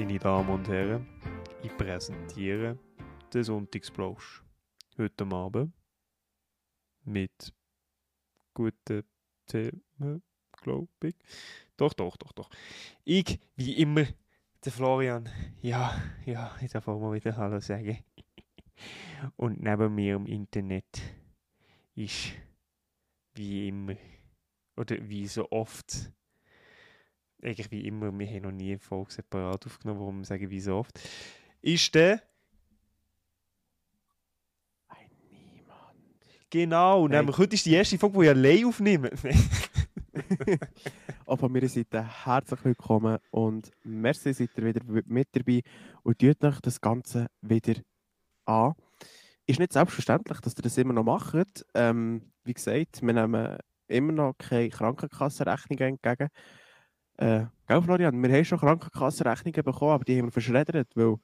Meine Damen und Herren, ich präsentiere den Sonntagsplausch. Heute Abend mit guten Themen, glaube ich. Doch, doch, doch, doch. Ich, wie immer, der Florian. Ja, ja, ich darf auch mal wieder Hallo sagen. Und neben mir im Internet ist, wie immer, oder wie so oft, eigentlich wie immer, wir haben noch nie eine Folge separat aufgenommen, warum wir sagen, wie so oft, ist der Ein Niemand. Genau, Hey. nämlich heute ist die erste Folge, die ich allein aufnehme. Auch von meiner Seite herzlich willkommen und merci, seid ihr wieder mit dabei und tut euch das Ganze wieder an. Ist nicht selbstverständlich, dass ihr das immer noch macht. Ähm, wie gesagt, wir nehmen immer noch keine Krankenkassenrechnungen entgegen. Äh, gell, Florian? Wir haben schon Krankenkassenrechnungen bekommen, aber die haben wir verschreddert, weil...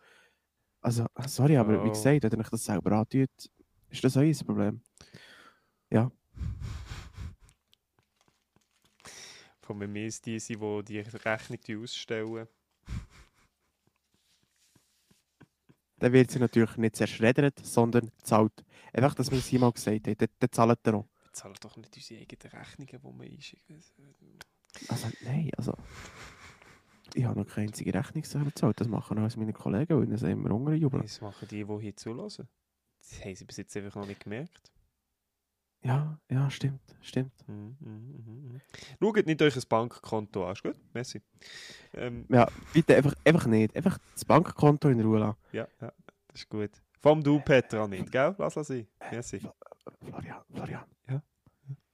Also, sorry, aber wie Oh. gesagt, wenn euch das selber antut, ist das euer Problem. Ja. Von mir ist die, die die Rechnung ausstellen. dann wird sie natürlich nicht zerschreddert, sondern zahlt. Einfach, dass wir es mal gesagt haben, dann, dann zahlt er auch. Wir zahlen doch nicht unsere eigenen Rechnungen, die wir einschicken. Also, nein, also. Ich habe noch keine einzige Rechnung selber gezahlt. Das machen auch meine Kollegen, weil sie immer rumjubeln. Das machen die, die hier zulassen. Das haben sie bis jetzt einfach noch nicht gemerkt. Ja, ja, stimmt, stimmt. Mhm, mhm, mhm, mhm. Schaut nicht euch ein Bankkonto an, ist gut? Merci. Ähm, Ja, bitte einfach, einfach nicht. Einfach das Bankkonto in Ruhe lassen. ja, ja, das ist gut. Allem du, Petra, nicht, gell? Lass es sein. Merci. Florian, Florian. Ja?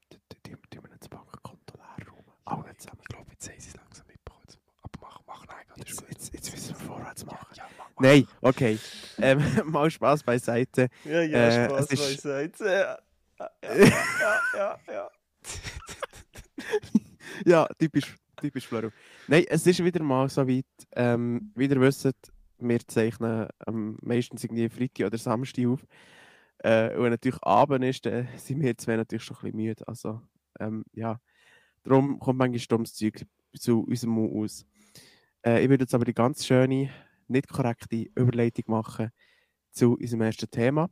Tu- tu- tu- tu mir nicht das Bankkonto leer rum. Alle zusammen. Ich glaube, jetzt haben sie es langsam mitbekommen. Aber mach, mach nein, ist Jetzt, jetzt, jetzt müssen wir vorwärts machen. Ja, mach, mach. Nein, okay. Ähm, mal Spaß beiseite. Ja, ja, Äh, Spaß beiseite. Ja, ja, ja, ja, ja. Typisch, typisch Floro. Nein, es ist wieder mal so weit. Ähm, wie ihr wisst, wir zeichnen ähm, meistens irgendwie Freitag oder Samstag auf. Äh, und wenn natürlich Abend ist, dann sind wir zwei natürlich schon ein bisschen müde. Also, ähm, ja. Darum kommt manchmal dummes Zeug zu unserem Mund aus. Äh, ich würde jetzt aber die ganz schöne, nicht korrekte Überleitung machen zu unserem ersten Thema.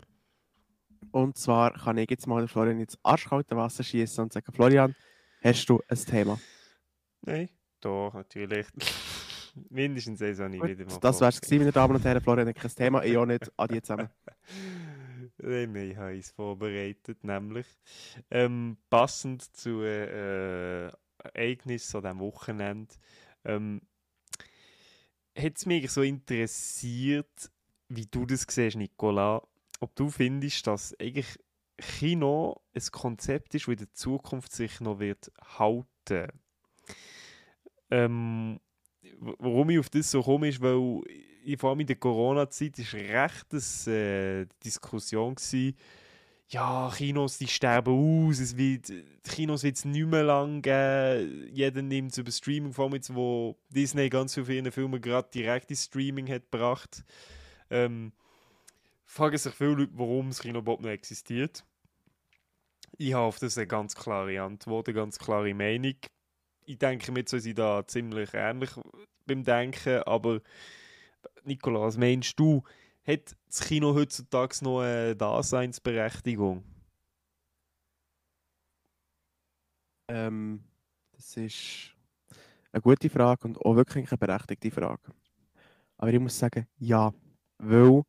Und zwar kann ich jetzt mal Florian ins arschkalte Wasser schießen und sagen: Florian, hast du ein Thema? Nein, doch, natürlich. Mindestens habe ich wieder mal das vorgesehen. gewesen, meine Damen und Herren. Florian hat kein Thema, ich auch nicht. Adi zusammen. Nein, ich habe es vorbereitet, nämlich ähm, passend zu äh, Ereignissen an diesem Wochenende ähm, hat es mich so interessiert, wie du das siehst, Nicola, ob du findest, dass eigentlich Kino ein Konzept ist, das in der Zukunft sich noch wird halten. Ähm, warum ich auf das so komme, ist, weil vor allem in der Corona-Zeit ist recht eine äh, Diskussion gewesen, ja, Kinos, die sterben aus, es wird, die Kinos wird es nicht mehr lang geben, jeder nimmt es über Streaming, vor allem wo Disney ganz viele ihren Filmen gerade direkt ins Streaming hat gebracht. Ähm, fragen sich viele Leute, warum das Kino überhaupt noch existiert. Ich habe auf das eine ganz klare Antwort, eine ganz klare Meinung. Ich denke, wir sind da ziemlich ähnlich beim Denken, aber Nicola, was meinst du? Hat das Kino heutzutage noch eine Daseinsberechtigung? Ähm, das ist eine gute Frage und auch wirklich eine berechtigte Frage. Aber ich muss sagen, ja. Weil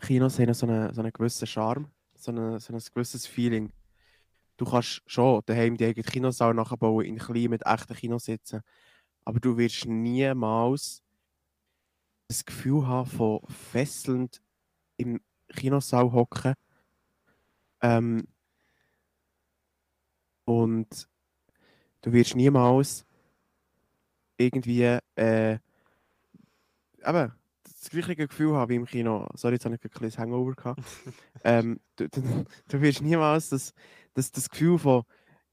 Kinos haben so einen, so einen gewissen Charme, so, eine, so ein gewisses Feeling. Du kannst schon daheim die eigene Kinosaal nachbauen, in klein mit echten Kinositzen. Aber du wirst niemals das Gefühl haben von fesselnd im Kinosaal hocken. Ähm, und du wirst niemals irgendwie äh, eben, das gleiche Gefühl haben wie im Kino. Sorry, jetzt habe ich ein kleines Hangover gehabt. ähm, du, du, du wirst niemals das, das, das Gefühl von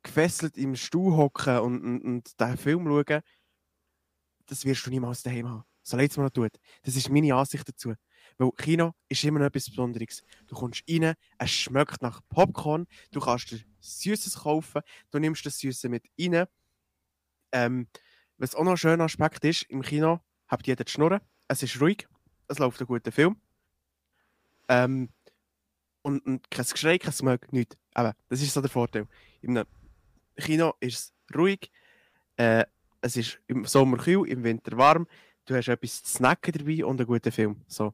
gefesselt im Stuhl hocken und, und, und den Film schauen, das wirst du niemals daheim haben. So leid es mir noch tut. Das ist meine Ansicht dazu. Weil Kino ist immer noch etwas Besonderes. Du kommst rein, es schmeckt nach Popcorn, du kannst dir Süßes kaufen, du nimmst das Süße mit rein. Ähm, was auch noch ein schöner Aspekt ist, im Kino habt jeder die Schnurren, es ist ruhig, es läuft ein guter Film. Ähm, und, und kein Geschrei, kein Smog, nichts. Aber das ist so der Vorteil. Im Kino ist es ruhig, äh, es ist im Sommer kühl, im Winter warm, du hast etwas zu snacken dabei und einen guten Film. So.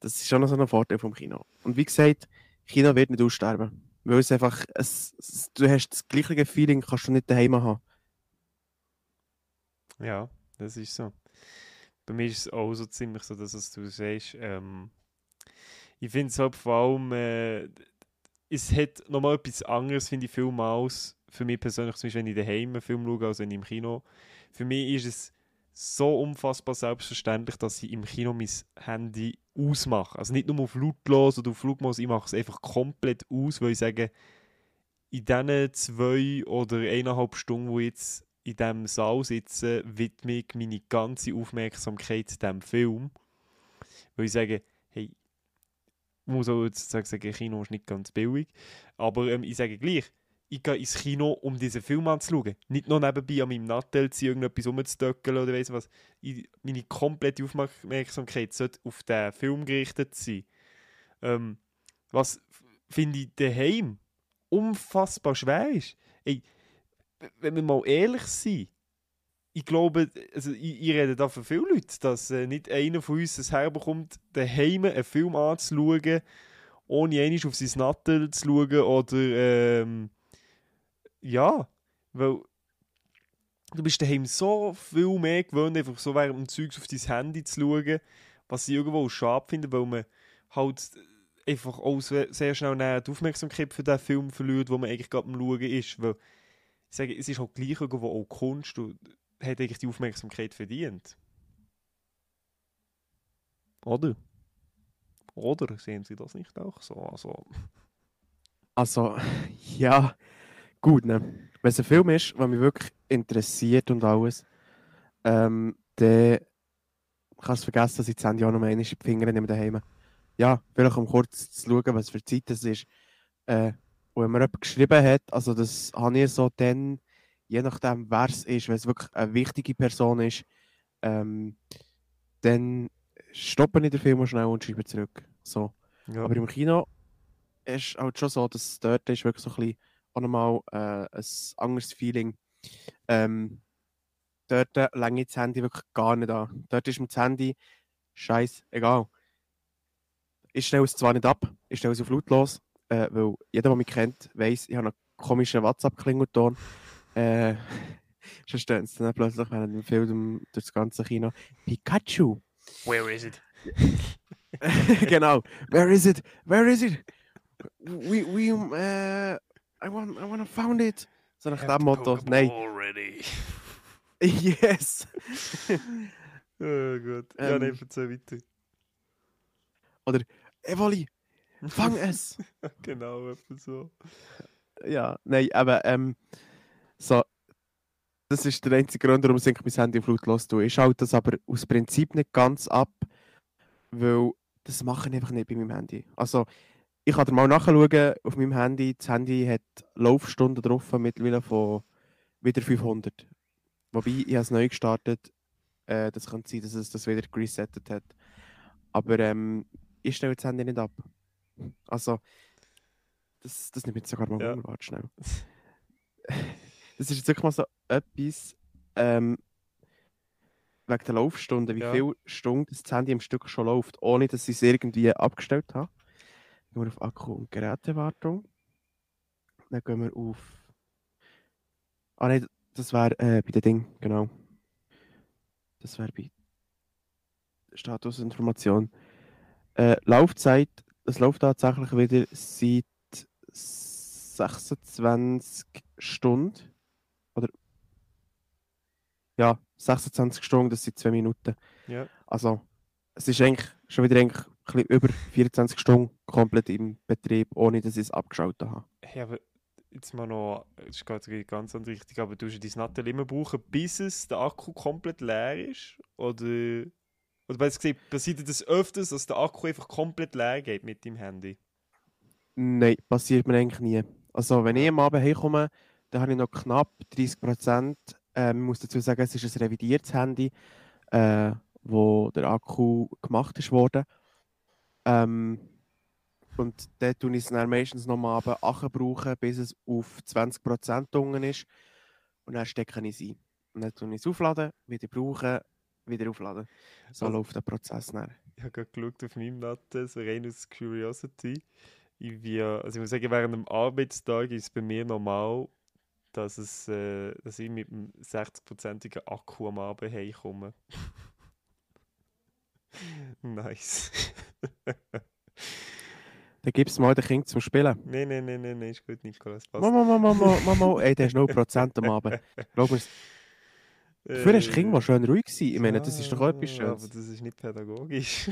Das ist schon noch so ein Vorteil vom Kino. Und wie gesagt, Kino wird nicht aussterben. Weil es einfach, es, es, du hast das gleiche Feeling, kannst du nicht daheim haben. Ja, das ist so. Bei mir ist es auch so ziemlich so, dass es, du sagst, ähm, ich finde es halt vor allem, äh, es hat nochmal etwas anderes, finde ich, Film aus. Für mich persönlich, zum Beispiel, wenn ich daheim einen Film schaue, als wenn ich im Kino. Für mich ist es so unfassbar selbstverständlich, dass ich im Kino mein Handy ausmache. Also nicht nur auf lautlos oder auf Flugmodus, ich mache es einfach komplett aus, weil ich sage, in diesen zwei oder eineinhalb Stunden, wo ich jetzt in diesem Saal sitze, widme ich meine ganze Aufmerksamkeit diesem Film. Weil ich sage, hey, ich muss auch jetzt sagen, Kino ist nicht ganz billig, aber ähm, ich sage gleich, ich gehe ins Kino, um diesen Film anzuschauen. Nicht nur nebenbei an meinem Nattel zu irgendetwas rumzudöckeln oder weiss was. Ich, meine komplette Aufmerksamkeit sollte auf den Film gerichtet sein. Ähm, was finde ich daheim unfassbar schwer ist. Ey, wenn wir mal ehrlich sind, ich glaube, also ich, ich rede da für viele Leute, dass äh, nicht einer von uns es herbekommt, daheim einen Film anzuschauen, ohne einmal auf sein Nattel zu schauen oder ähm, ja, weil du bist daheim so viel mehr gewöhnt, einfach so während dem Zeugs auf dein Handy zu schauen, was ich irgendwo schade finde, weil man halt einfach auch sehr schnell die Aufmerksamkeit für den Film verliert, wo man eigentlich gerade am Schauen ist, weil ich sage, es ist halt gleich irgendwo auch Kunst und hat eigentlich die Aufmerksamkeit verdient. Oder? Oder sehen Sie das nicht auch so? Also, also ja, gut, ne? Wenn es ein Film ist, der mich wirklich interessiert und alles, ähm, dann kannst du vergessen, dass ich das Handy auch noch mal die Finger nehme daheim. Ja, vielleicht um kurz zu schauen, was für Zeit das ist. Äh, und wenn mir jemand geschrieben hat, also das habe ich so dann, je nachdem, wer es ist, wenn es wirklich eine wichtige Person ist, ähm, dann stoppe ich den Film schnell und schreibe zurück. So. Ja. Aber im Kino ist halt schon so, dass dort ist wirklich so ein bisschen auch nochmal äh, ein anderes Feeling. Ähm, dort äh, länge ich das Handy wirklich gar nicht an. Dort ist mir das Handy scheiß egal. Ich stelle es zwar nicht ab, ich stelle es auf lautlos, äh, weil jeder, der mich kennt, weiß, ich habe einen komischen WhatsApp-Klingelton. Äh, schon stehen sie dann plötzlich während dem Film durch das ganze Kino. Pikachu! Where is it? genau. Where is it? Where is it? We, we, uh, I want, I want to found it. So nach dem Motto. Nein. Already. yes. oh Gott. Ja, ähm, nein, erzähl weiter. Oder, Evoli, fang es. genau, etwa so. Ja, nein, aber ähm, so, das ist der einzige Grund, warum ich mein Handy auf lautlos tue. Ich schalte das aber aus Prinzip nicht ganz ab, weil das mache ich einfach nicht bei meinem Handy. Also, ich kann dir mal nachschauen auf meinem Handy. Das Handy hat Laufstunden drauf, mittlerweile von wieder 500. Wobei, ich habe es neu gestartet. Äh, das könnte sein, dass es das wieder resettet hat. Aber ähm, ich stelle das Handy nicht ab. Also, das, das nimmt jetzt sogar mal ja. Warte schnell. das ist jetzt wirklich mal so etwas, ähm, wegen der Laufstunden, wie ja. viele Stunden das Handy im Stück schon läuft, ohne dass ich es irgendwie abgestellt habe. Gehen wir auf Akku- und Gerätewartung. Dann gehen wir auf. Ah, nein, das wäre äh, bei dem Ding, genau. Das wäre bei Statusinformation. Äh, Laufzeit, es läuft tatsächlich wieder seit 26 Stunden. Oder. Ja, 26 Stunden, das sind 2 Minuten. Ja. Also, es ist eigentlich schon wieder eigentlich bisschen über 24 Stunden komplett im Betrieb, ohne dass ich es abgeschaltet habe. Hey, aber jetzt mal noch, das ist gerade ganz Richtung, aber du dein Nattel immer brauchen, bis es der Akku komplett leer ist? Oder, oder weil gesehen, passiert das öfters, dass der Akku einfach komplett leer geht mit dem Handy? Nein, passiert mir eigentlich nie. Also wenn ich am Abend herkomme, dann habe ich noch knapp 30 Prozent. Ähm, ich muss dazu sagen, es ist ein revidiertes Handy. äh, wo der Akku gemacht ist worden. Ähm, und dort tue ich es dann meistens nochmal brauchen, bis es auf 20% unten ist. Und dann stecke ich es ein. Und dann tue ich es aufladen, wieder brauchen, wieder aufladen. So Also- läuft der Prozess dann. Ich habe gerade geschaut auf meinem Latte, so rein aus Curiosity. Ich, wir, also ich muss sagen, während einem Arbeitstag ist es bei mir normal, dass, es, äh, dass ich mit einem 60%igen Akku am Abend heimkomme. nice. Dann gibst du mal den Kind zum Spielen. Nein, nein, nein, nein, nein, ist gut, Nikolas. Passt. Mama, Mama, Mama, Mama, ey, der ist 0% am Abend. Glaub mir, dafür hast du Kind mal schön ruhig gewesen. Ich meine, das ist doch auch etwas Ja, Aber Schönes. das ist nicht pädagogisch.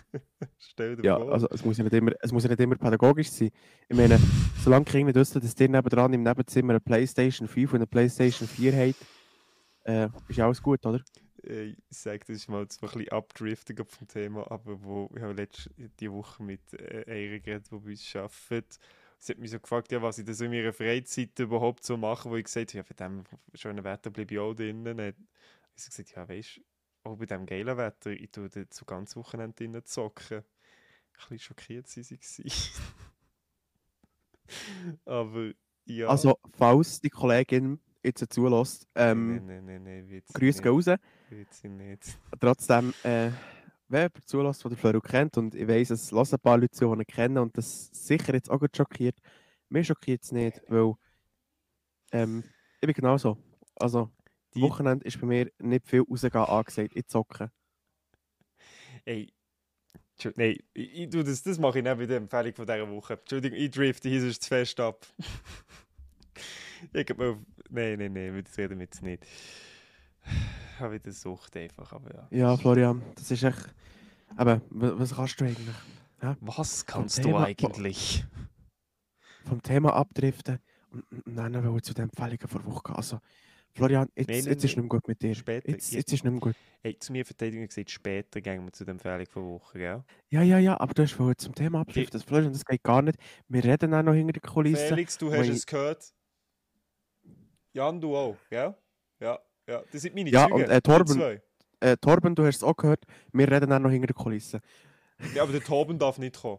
Stell dir Ja, vor. also es muss ja nicht immer, es muss ja nicht immer pädagogisch sein. Ich meine, solange die Kinder nicht wissen, dass ihr nebendran im Nebenzimmer eine Playstation 5 und eine Playstation 4 habt, äh, ist ja alles gut, oder? Äh, ich sage, das ist mal jetzt ein bisschen abdrifting vom Thema, aber wo ich habe letzte die Woche mit äh, einer geredet, die bei uns arbeitet. Sie hat mich so gefragt, ja, was ich das in meiner Freizeit überhaupt so mache, wo ich gesagt habe, ja, bei dem schönen Wetter bleibe ich auch drinnen. Hat sie gesagt, ja, weißt du, auch bei diesem geilen Wetter, ich tue dort so ganz Wochenende drinnen zocken. Ein bisschen schockiert sie sie. aber ja. Also, falls die Kollegin jetzt zulässt, ähm, nein, nein, nein, nein, Grüße gehen raus. sie nicht. Trotzdem, äh, wer jemand zulässt, der den Flöru kennt, und ich weiss, es lassen ein paar Leute zu, die ihn kennen, und das sicher jetzt auch gut schockiert. Mir schockiert es nicht, weil ähm, ich bin genauso. Also, Die- Wochenende ist bei mir nicht viel rausgehen angesagt. Ich zocke. Ey, nein, ich, ich, das, das mache ich nicht bei der Empfehlung von dieser Woche. Entschuldigung, ich drifte hier sonst zu fest ab. ich auf- nein, nein, nein, das reden wir jetzt nicht. Ich habe wieder Sucht einfach, aber ja. Ja, Florian, das ist echt. Aber wa- was kannst du eigentlich? Was kannst Vom du Thema- eigentlich? Vom Thema abdriften und, dann wollen wir zu den Empfehlungen vor Woche gehen. Also, Florian, jetzt, Nein, nein, jetzt ist nein. nicht mehr gut mit dir. Später, Jetzt, ja. jetzt ist nicht mehr gut. Hey, zu mir Verteidigung gesagt, später gehen wir zu der Empfehlung von Woche, gell? Ja, ja, ja, aber du hast vorhin zum Thema abdriften. Florian, das geht gar nicht. Wir reden auch noch hinter den Kulissen. Felix, du hast ich- es gehört. Jan, du auch, gell? Ja, ja, das sind meine Ja, Züge. und, äh, Torben-. Äh, Torben, du hast es auch gehört. Wir reden auch noch hinter den Kulissen. Ja, aber der Torben darf nicht kommen.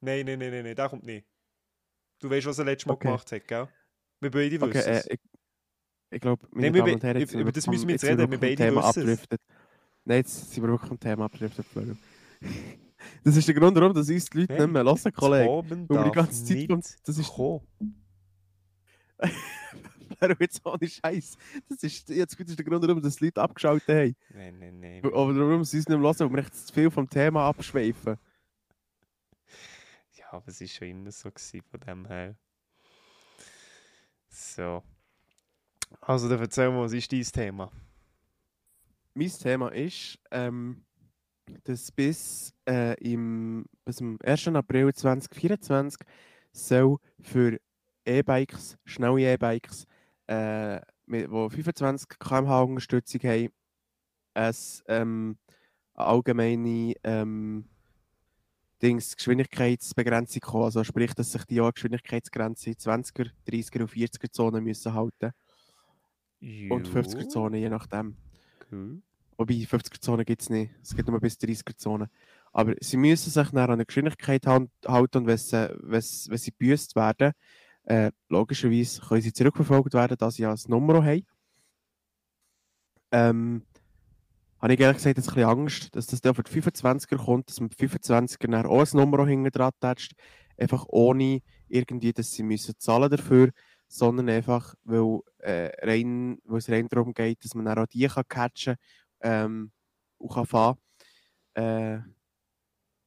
Nein, nein, nein, nein, nein, der kommt nicht. Du weißt, was er letztes Mal Okay. gemacht hat, gell? Wir beide wissen Okay, es. äh, ich, ich glaube, meine Nein, wir Damen und Herren, jetzt über das müssen wir jetzt sind reden, wir beide Thema abdriftet. Nein, jetzt sind wir wirklich vom Thema abdriftet, Florian. Das ist der Grund, warum dass uns die Leute Nein, nicht mehr hören, Kollege. Torben Weil wir die ganze Zeit das ist- Florian, jetzt ohne Scheiß. Das ist, jetzt, das ist der Grund, warum dass die Leute abgeschaltet haben. Nein, nein, nein. Oder warum sie uns nicht mehr hören, weil wir echt zu viel vom Thema abschweifen. Ja, aber es war schon immer so gewesen, von dem her. So. Also, dann erzähl mal, was ist dein Thema? Mein Thema ist, ähm, dass bis, äh, im, bis zum 1. April 2024 soll für E-Bikes, schnelle E-Bikes, äh, mit, die 25 km/h Unterstützung haben, es, ähm, eine allgemeine ähm, Dings, Geschwindigkeitsbegrenzung kommen. Also sprich, dass sich die Geschwindigkeitsgrenze 20er, 30er und 40er Zonen müssen halten. Und 50er Zonen, je nachdem. Cool. Wobei 50er-Zone gibt es nicht. Es gibt nur bis 30er-Zone. Aber sie müssen sich an eine Geschwindigkeit halten und wenn sie, wenn sie, wenn sie gebüßt werden, äh, logischerweise können sie zurückverfolgt werden, da sie ja ein Nummer haben. Ähm, habe ich ehrlich gesagt ein bisschen Angst, dass das dann für die 25er kommt, dass man die 25er dann auch ein Nummer hinten dran tätscht, einfach ohne irgendwie, dass sie müssen zahlen dafür, sondern einfach, weil, äh, rein, weil es rein darum geht, dass man dann auch die kann catchen ähm, und kann fahren. Äh,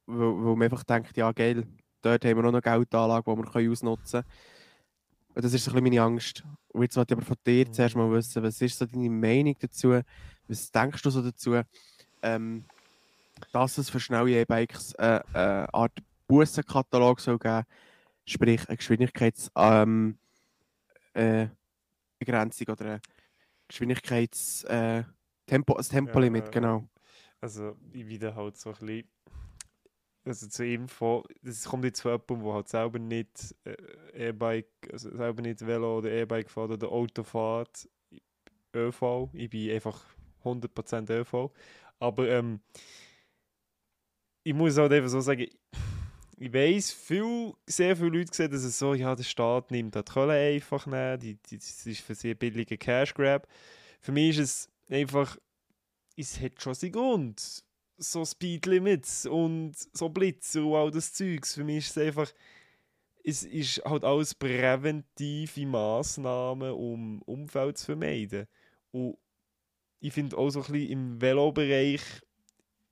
weil, weil man einfach denkt, ja geil, dort haben wir auch noch Geldanlage, die wir können ausnutzen können. Und das ist so ein bisschen meine Angst. Und jetzt wollte ich aber von dir zuerst mal wissen, was ist so deine Meinung dazu? Was denkst du so dazu? Ähm, dass es für schnelle E-Bikes äh, äh, eine Art Bussenkatalog soll geben sprich eine Geschwindigkeits ähm, äh, oder eine Geschwindigkeits äh, Tempo, ein Tempolimit, Ja, genau. Also, ich wieder halt so ein bisschen. Also zur Info, das kommt jetzt von jemandem, der halt selber nicht äh, E-Bike, also selber nicht Velo oder E-Bike fährt oder Auto fährt, ÖV. Ich bin einfach 100% ÖV. Aber ähm, ich muss halt einfach so sagen, ich weiß, viel, sehr viele Leute sehen, dass es so, ja, der Staat nimmt die Kohle einfach nehmen, die, die, das ist für sie ein billiger Cash Grab. Für mich ist es einfach, es hat schon seinen Grund. So Speedlimits und so Blitzer und all das Zeugs. Für mich ist es einfach, es ist halt alles präventive Massnahmen, um Umfeld zu vermeiden. Und ich finde auch so ein bisschen im Velobereich,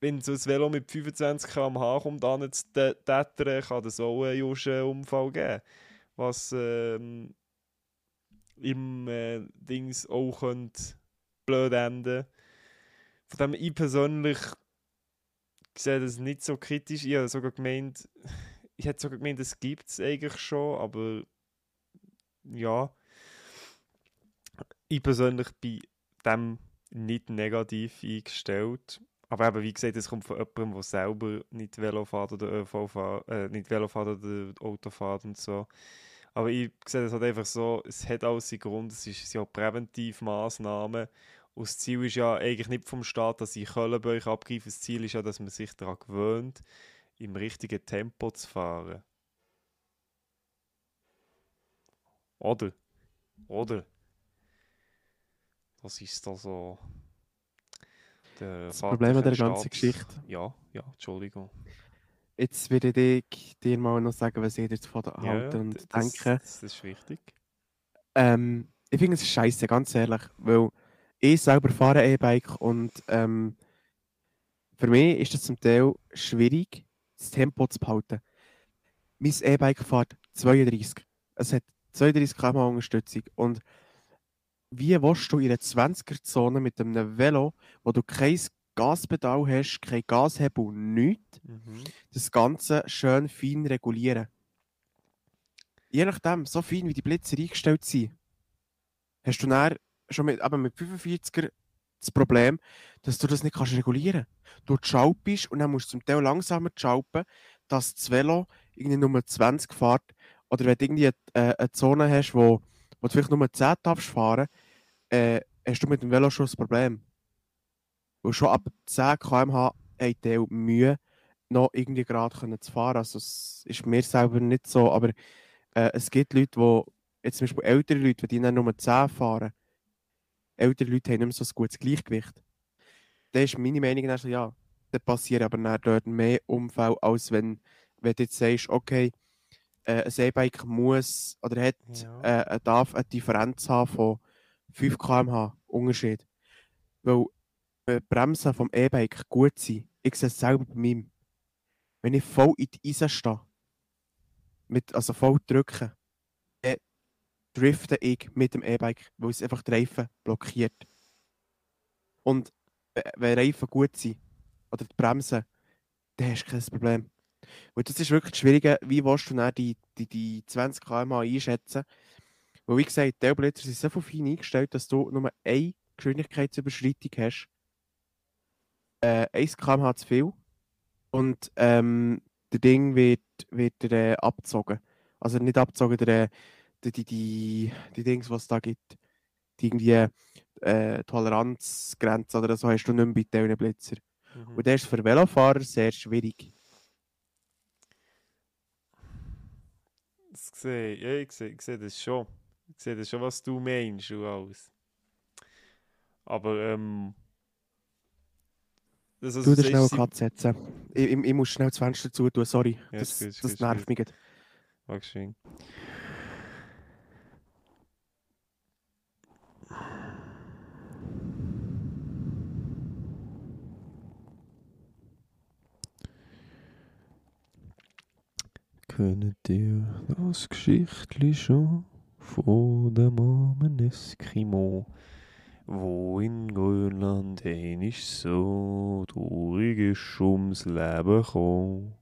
wenn so ein Velo mit 25 km/h kommt, dann zu tätern, kann das auch einen Juschen Unfall geben. Was ähm, im äh, Dings auch könnte blöd enden. Von dem ich persönlich sehe das nicht so kritisch. Ich habe sogar gemeint, ich hätte sogar gemeint, es gibt es eigentlich schon, aber ja. Ich persönlich bin dem nicht negativ eingestellt. Aber eben, wie gesagt, es kommt von jemandem, der selber nicht Velo fährt oder ÖV fährt, äh, nicht Velo fährt oder Auto fährt und so. Aber ich sehe das halt einfach so, es hat alles seinen Grund, es ist ja Präventivmaßnahmen. Und das Ziel ist ja eigentlich nicht vom Staat, dass ich Köln bei euch abgreife. Das Ziel ist ja, dass man sich daran gewöhnt, im richtigen Tempo zu fahren. Oder? Oder? Das ist da so. Der das Problem an der ganzen Geschichte. Ja, ja, Entschuldigung. Jetzt würde ich dir mal noch sagen, was ich davon ja, halte und das, denke. Das ist wichtig. Ähm, ich finde es scheiße, ganz ehrlich, weil ich selber fahre E-Bike und ähm, für mich ist es zum Teil schwierig, das Tempo zu behalten. Mein E-Bike fährt 32. Es hat 32 km Unterstützung und wie willst du in einer 20er-Zone mit einem Velo, wo du kein Gaspedal hast, kein Gashebel, nichts, mhm. das Ganze schön fein regulieren? Je nachdem, so fein wie die Blitze eingestellt sind, hast du dann schon mit, aber mit 45er das Problem, dass du das nicht kannst regulieren kannst. Du schalpst und dann musst du zum Teil langsamer schalpen, dass das Velo irgendwie Nummer 20 fährt. Oder wenn du irgendwie eine, äh, eine Zone hast, wo, wo du vielleicht nur 10 darfst fahren, äh, hast du mit dem Velo schon das Problem. Weil schon ab 10 km/h hat der Mühe, noch irgendwie gerade zu fahren. Also es ist mir selber nicht so, aber äh, es gibt Leute, die, jetzt zum Beispiel ältere Leute, die dann nur 10 fahren, ältere Leute haben nicht mehr so ein gutes Gleichgewicht. Das ist meine Meinung, also, ja, da passiert aber dann dort mehr Unfälle, als wenn, wenn du jetzt sagst, okay, äh, ein E-Bike muss oder hat, ja. äh, darf eine Differenz haben von 5 km/h Unterschied. Weil äh, Bremsen vom E-Bike gut sind. Ich sehe es selber bei mir. Wenn ich voll in die Eisen stehe, mit, also voll drücken, drifte ich mit dem E-Bike, weil es einfach die Reifen blockiert. Und wenn Reifen gut sind oder die Bremsen, dann hast du kein Problem. Und das ist wirklich das Schwierige, wie willst du dann die, die, die 20 km einschätzen? Weil, wie gesagt, die Blitzer sind so fein eingestellt, dass du nur eine Geschwindigkeitsüberschreitung hast. Äh, 1 km zu viel. Und ähm, der Ding wird, wird äh, abgezogen. Also nicht abgezogen, der, die, die, die, die Dings, was es da gibt, die irgendwie äh, Toleranzgrenze oder so hast du nicht mehr bei diesen Blitzer. Mhm. Und das ist für Velofahrer sehr schwierig. Das sehe, ja, ich, sehe, ich sehe das schon. Ich sehe das schon, was du meinst und alles. Aber ähm. Das, also, du darfst schnell Cut setzen. Ich, ich, ich, muss schnell das Fenster zu tun, sorry. Ja, das, das, das nervt mich. Dankeschön. Kennt ihr das Geschichtli schon von dem armen Eskimo, wo in Grönland einisch so traurig ist ums Leben gekommen?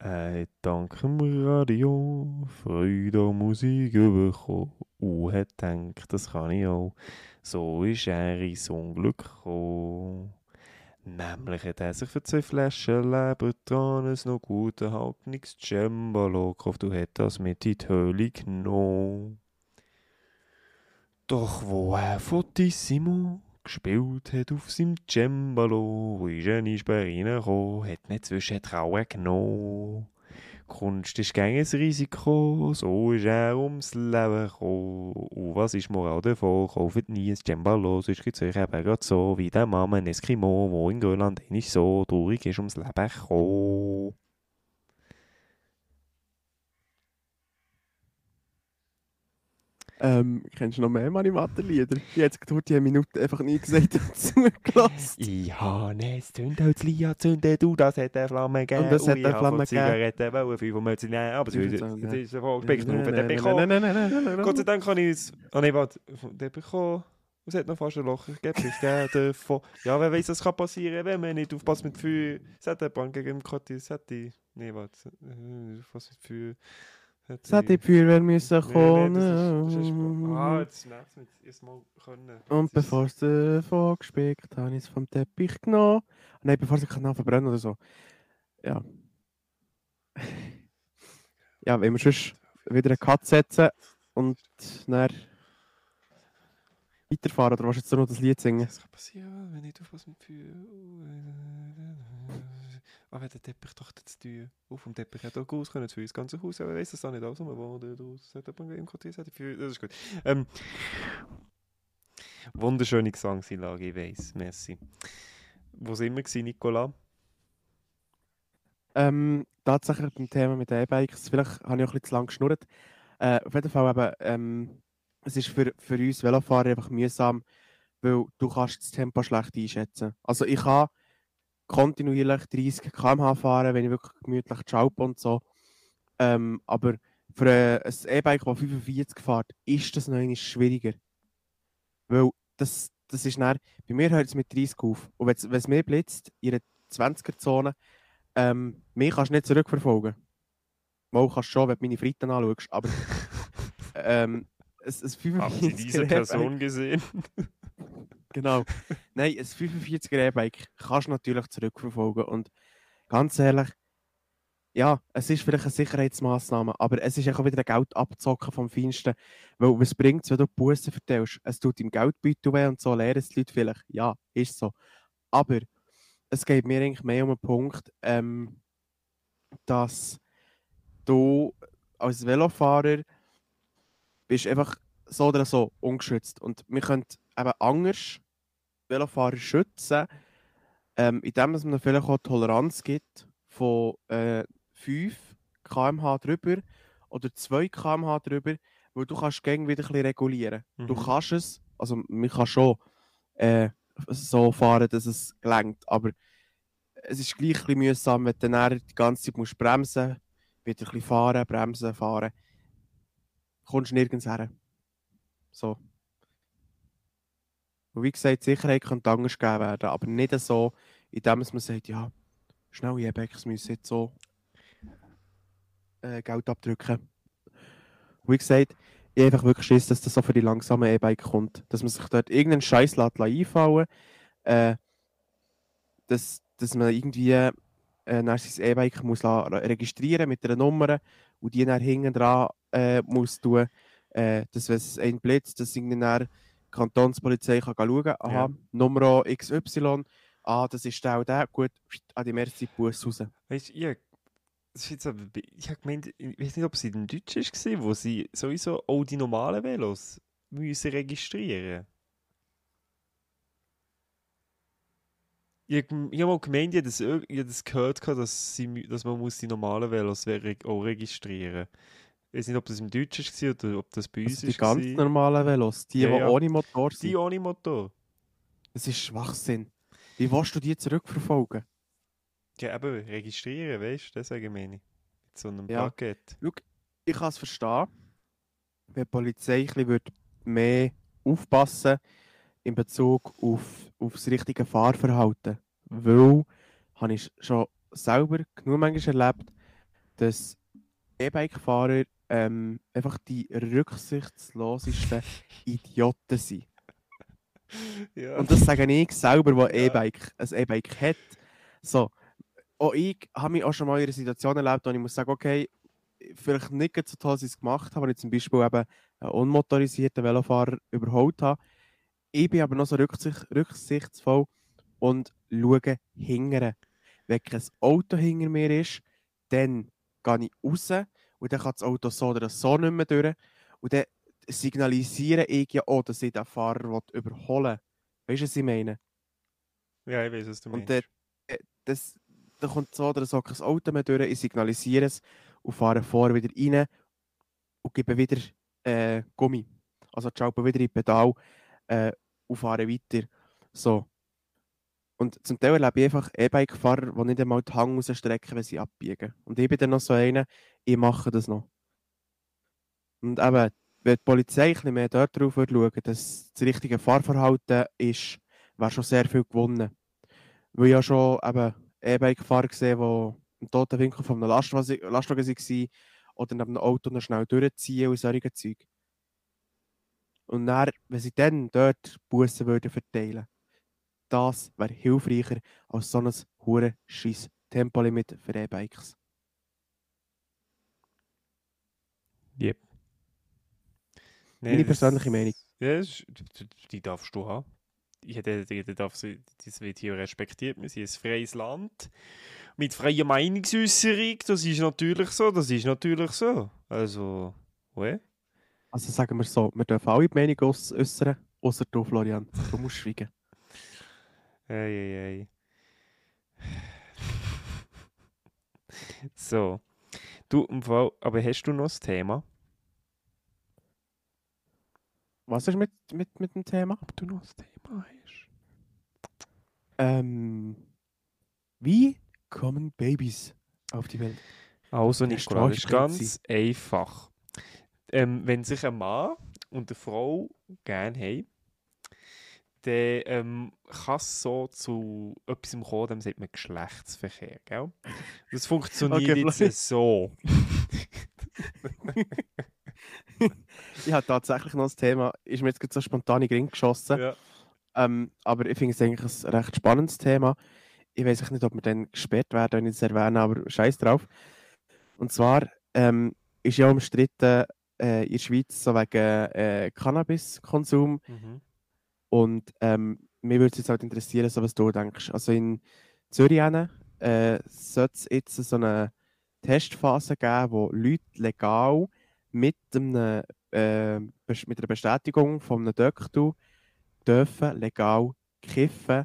Er hat dank dem Radio Freude an Musik bekommen und hat gedacht, das kann ich auch. So ist er ins Unglück gekommen. Nämlich hat er sich für zwei Flaschen Lebertran ein noch gut erhaltenes Cembalo gekauft und hat das mit in die Höhle genommen. Doch wo er Fortissimo gespielt hat auf seinem Cembalo, ist er nicht reingekommen, hat nicht zwischen Trauen genommen. Kunst ist gegen ein Risiko, so ist er ums Leben gekommen. Und was ist Moral davon? Kauft nie ein Cembalo, sonst gibt es euch eben gerade so wie der Mama Eskimo, wo in Grönland nicht so traurig ist ums Leben gekommen. Ähm, kennst du noch mehr Manimatter-Lieder? Ich hätte gerade die Minute einfach nie gesagt und zugelassen. Ich habe ein Zündholzli angezündet, du, das hat eine Flamme gegeben. Und das hat eine Flamme von Zigaretten wollen, fünf Mützen nehmen, aber es ist es ein Volksbeck auf den gekommen. nein, nein, nein, nein, nein, Gott sei Dank habe ich es... Ah nein, warte, Teppich gekommen. Es hat noch fast ein Loch gegeben, gehe davon. Ja, wer weiß, was kann passieren, wenn man nicht aufpasst mit Feuer. Es hat eine Bank gegen Kotti, es hat die... Nee, warte, was mit Feuer... Es hat die Feuerwehr müssen Nee, nee, das ist- das ist- kommen. Ah, jetzt merkt es mit erstmal können. Und Jetzt bevor es davon gespickt, habe ich es vom Teppich genommen. Nein, bevor es den Kanal verbrennen oder so. Ja. ja, wenn wir sonst wieder einen Cut setzen und dann weiterfahren, oder willst du jetzt nur das Lied singen? Was kann passieren, wenn ich aufpasse mit Feuer? Aber wenn der Teppich doch zu tun. Auf dem Teppich hat auch Haus können, für das ganze Haus. Aber weiss das auch nicht alles, aber wo der Haus hat jemand im Quartier, Feuer. Das ist gut. Ähm, wunderschöne Gesangseinlage, ich weiss. Merci. Wo sind wir gewesen, Nicola? Ähm, tatsächlich beim Thema mit E-Bikes, vielleicht habe ich auch ein bisschen zu lang geschnurrt. Äh, auf jeden Fall eben, ähm, es ist für, für uns Velofahrer einfach mühsam, weil du kannst das Tempo schlecht einschätzen. Also ich kann kontinuierlich 30 km/h fahren, wenn ich wirklich gemütlich jump und so. Ähm, aber für ein E-Bike, das 45 fährt, ist das noch schwieriger. Weil das, das ist dann, bei mir hört es mit 30 auf. Und wenn es mir blitzt, in einer 20er-Zone, ähm, mich kannst du nicht zurückverfolgen. Mal kannst du schon, wenn du meine Fritten anschaust, aber ähm, es, es Haben Sie 45er diese Person gesehen? Genau. Nein, ein 45er E-Bike kannst du natürlich zurückverfolgen. Und ganz ehrlich, ja, es ist vielleicht eine Sicherheitsmaßnahme, aber es ist auch wieder ein Geld abzocken vom Feinsten. Weil was bringt es, wenn du Bussen verteilst? Es tut im Geldbeutel weh und so lehren es die Leute vielleicht. Ja, ist so. Aber es geht mir eigentlich mehr um den Punkt, ähm, dass du als Velofahrer bist einfach so oder so ungeschützt. Und wir können eben anders Velofahrer schützen, ähm, indem es man vielleicht auch Toleranz gibt von äh, 5 km/h drüber oder 2 km/h drüber, weil du kannst gegen wieder ein bisschen regulieren. Du Mhm. kannst es, also man kann schon äh, so fahren, dass es gelenkt, aber es ist gleich ein bisschen mühsam, wenn du dann die ganze Zeit musst bremsen wieder ein bisschen fahren, bremsen, fahren. Kommst nirgends her. So. Und wie gesagt, Sicherheit könnte anders gegeben werden, aber nicht so, indem man sagt, ja, schnell E-Bikes müssen jetzt so äh, Geld abdrücken. Wie gesagt, ich einfach wirklich Schiss, dass das so für die langsamen E-Bike kommt. Dass man sich dort irgendeinen Scheiß lässt einfallen äh, dass, dass man irgendwie äh, dann sein E-Bike muss registrieren mit einer Nummer und die dann hinten dran äh, muss tun, äh, dass wenn es einen blitzt, dass irgendwie dann Kantonspolizei kann schauen aha, Ja. Nummer XY, ah, das ist der und der, gut, an die erste Bus raus. Weißt du, ich, das ist jetzt aber, ich habe gemeint, ich weiß nicht, ob es in dem Deutschen war, wo sie sowieso auch die normalen Velos müssen registrieren Ich, ich habe mal gemeint, ich habe das, ich habe das gehört, dass, sie, dass man muss die normalen Velos auch registrieren muss. Ich weiß nicht, ob das im Deutschen war oder ob das bei uns Also die ist. ganz gewesen. normalen Velos, die, Ja, die ja. ohne Motor sind. Die ohne Motor. Das ist Schwachsinn. Wie willst du die zurückverfolgen? Ja, eben, registrieren, weißt du, deswegen meine ich. Mit so einem Ja. Paket. Ich kann es verstehen, wenn die Polizei ein bisschen würde mehr aufpassen in Bezug auf, auf das richtige Fahrverhalten. Weil, habe ich schon selber genug manchmal erlebt, dass E-Bike-Fahrer ähm, einfach die rücksichtslosesten Idioten sind. Ja. Und das sage ich selber, der Ja. E-Bike, ein E-Bike hat. So, auch ich habe mich auch schon mal in einer Situation erlebt, wo ich muss sagen, okay, vielleicht nicht so toll, wie ich es gemacht habe, wenn ich zum Beispiel eben einen unmotorisierten Velofahrer überholt habe. ich bin aber noch so rücksicht, rücksichtsvoll und schaue hingere. Wenn kein Auto hinter mir ist, dann gehe ich raus und dann kann das Auto so oder so nicht mehr durch. Und dann signalisiere ich ja auch, dass ich den Fahrer überholen will. Weißt du, was ich meine? Ja, ich weiß, was du Und meinst. der, äh, das, da kommt so oder so kein Auto mehr durch, ich signalisiere es und fahre vorne wieder rein und gebe wieder äh, Gummi. Also schaue wieder in die Pedal äh, und fahre weiter. So. Und zum Teil erlebe ich einfach E-Bike-Fahrer, die nicht einmal die Hang rausstrecken, wenn sie abbiegen. Und ich bin dann noch so einer, ich mache das noch. Und eben, wenn die Polizei ein bisschen mehr dort drauf schauen, dass das richtige Fahrverhalten ist, wäre schon sehr viel gewonnen. Weil ich ja schon eben E-Bike-Fahrer gesehen, die im toten Winkel von einem Lastwagen, waren oder neben einem Auto noch schnell durchziehen und solche Zeug. Und dann, wenn sie dann dort Bussen würden verteilen, das wäre hilfreicher als so ein hure scheiß Tempolimit für E-Bikes. Yep. Nee, Meine persönliche Meinung. Ja, das die- darfst du haben. Jeder, jeder darf sie, das wird hier respektiert. Wir sind ein freies Land mit freier Meinungsäußerung. Das ist natürlich so. Das ist natürlich so. Also, ouais. Also sagen wir so, wir dürfen alle die Meinung äuß- äußern, außer du, Florian. Du musst schweigen. Ei, ei, ei. So. Du, im Fall, aber hast du noch das Thema? Was ist mit, mit, mit dem Thema? Ob du noch das Thema hast? Ähm, wie kommen Babys auf die Welt? Also, Nicola, das ist ganz einfach. Ähm, wenn sich ein Mann und eine Frau gerne haben, dann ähm, kann es so zu etwas kommen, dem sagt man Geschlechtsverkehr, gell? Das funktioniert Okay, jetzt so. Ich habe tatsächlich noch das Thema, ist mir jetzt gerade so spontan in den Ring geschossen. Ja. Ähm, aber ich finde es eigentlich ein recht spannendes Thema. Ich weiß nicht, ob wir dann gesperrt werden, wenn ich es erwähne, aber scheiß drauf. Und zwar ähm, ist ja umstritten äh, in der Schweiz so wegen äh, Cannabiskonsum. Mhm. Und ähm, mich würde es jetzt halt interessieren, so was du denkst. Also in Zürich äh, sollte es jetzt so eine Testphase geben, wo Leute legal mit, einem, äh, mit einer Bestätigung von einem Doktor dürfen legal kiffen,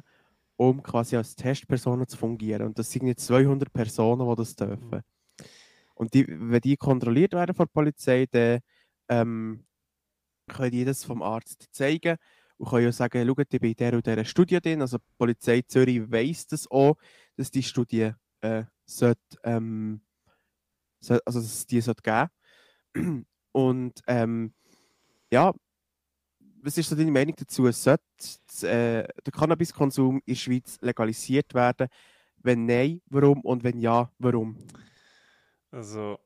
um quasi als Testpersonen zu fungieren. Und das sind jetzt 200 Personen, die das dürfen. Und die, wenn die kontrolliert werden von der Polizei, dann ähm, können die das vom Arzt zeigen und können ja sagen, schaut, ich bin in der und dieser Studie drin. Also die Polizei Zürich weiss das auch, dass die Studie äh, sollte, ähm, soll, also dass die sollte geben. Und ähm, ja, was ist so deine Meinung dazu? Sollte äh, der Cannabiskonsum in der Schweiz legalisiert werden? Wenn nein, warum? Und wenn ja, warum? Also,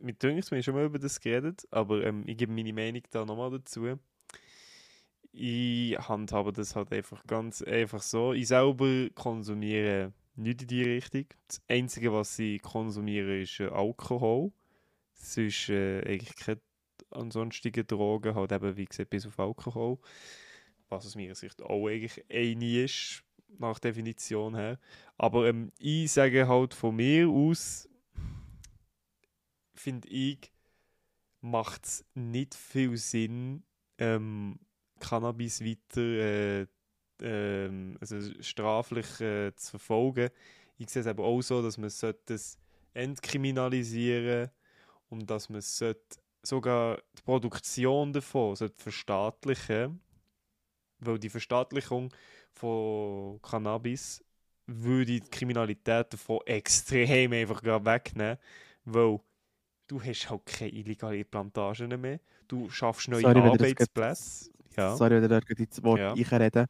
mit Düngens wir haben schon mal über das geredet, aber ähm, ich gebe meine Meinung da nochmal dazu. Ich handhabe das halt einfach ganz einfach so. Ich selber konsumiere nicht in die Richtung. Das Einzige, was ich konsumiere, ist äh, Alkohol. Es ist äh, eigentlich keine ansonstigen Drogen, halt eben, wie gesagt, bis auf Alkohol. Was aus meiner Sicht auch eigentlich eine ist, nach Definition her. Aber ähm, ich sage halt von mir aus, finde ich, macht es nicht viel Sinn, ähm, Cannabis weiter äh, ähm, also straflich äh, zu verfolgen. Ich sehe es aber auch so, dass man sollte es entkriminalisieren und dass man sollte sogar die Produktion davon sollte verstaatlichen weil die Verstaatlichung von Cannabis würde die Kriminalität davon extrem einfach wegnehmen, weil du hast halt keine illegalen Plantagen mehr, du schaffst neue Sorry, Arbeitsplätze. Ja. Sorry, wenn ich dort ins Wort Ja. reinrede.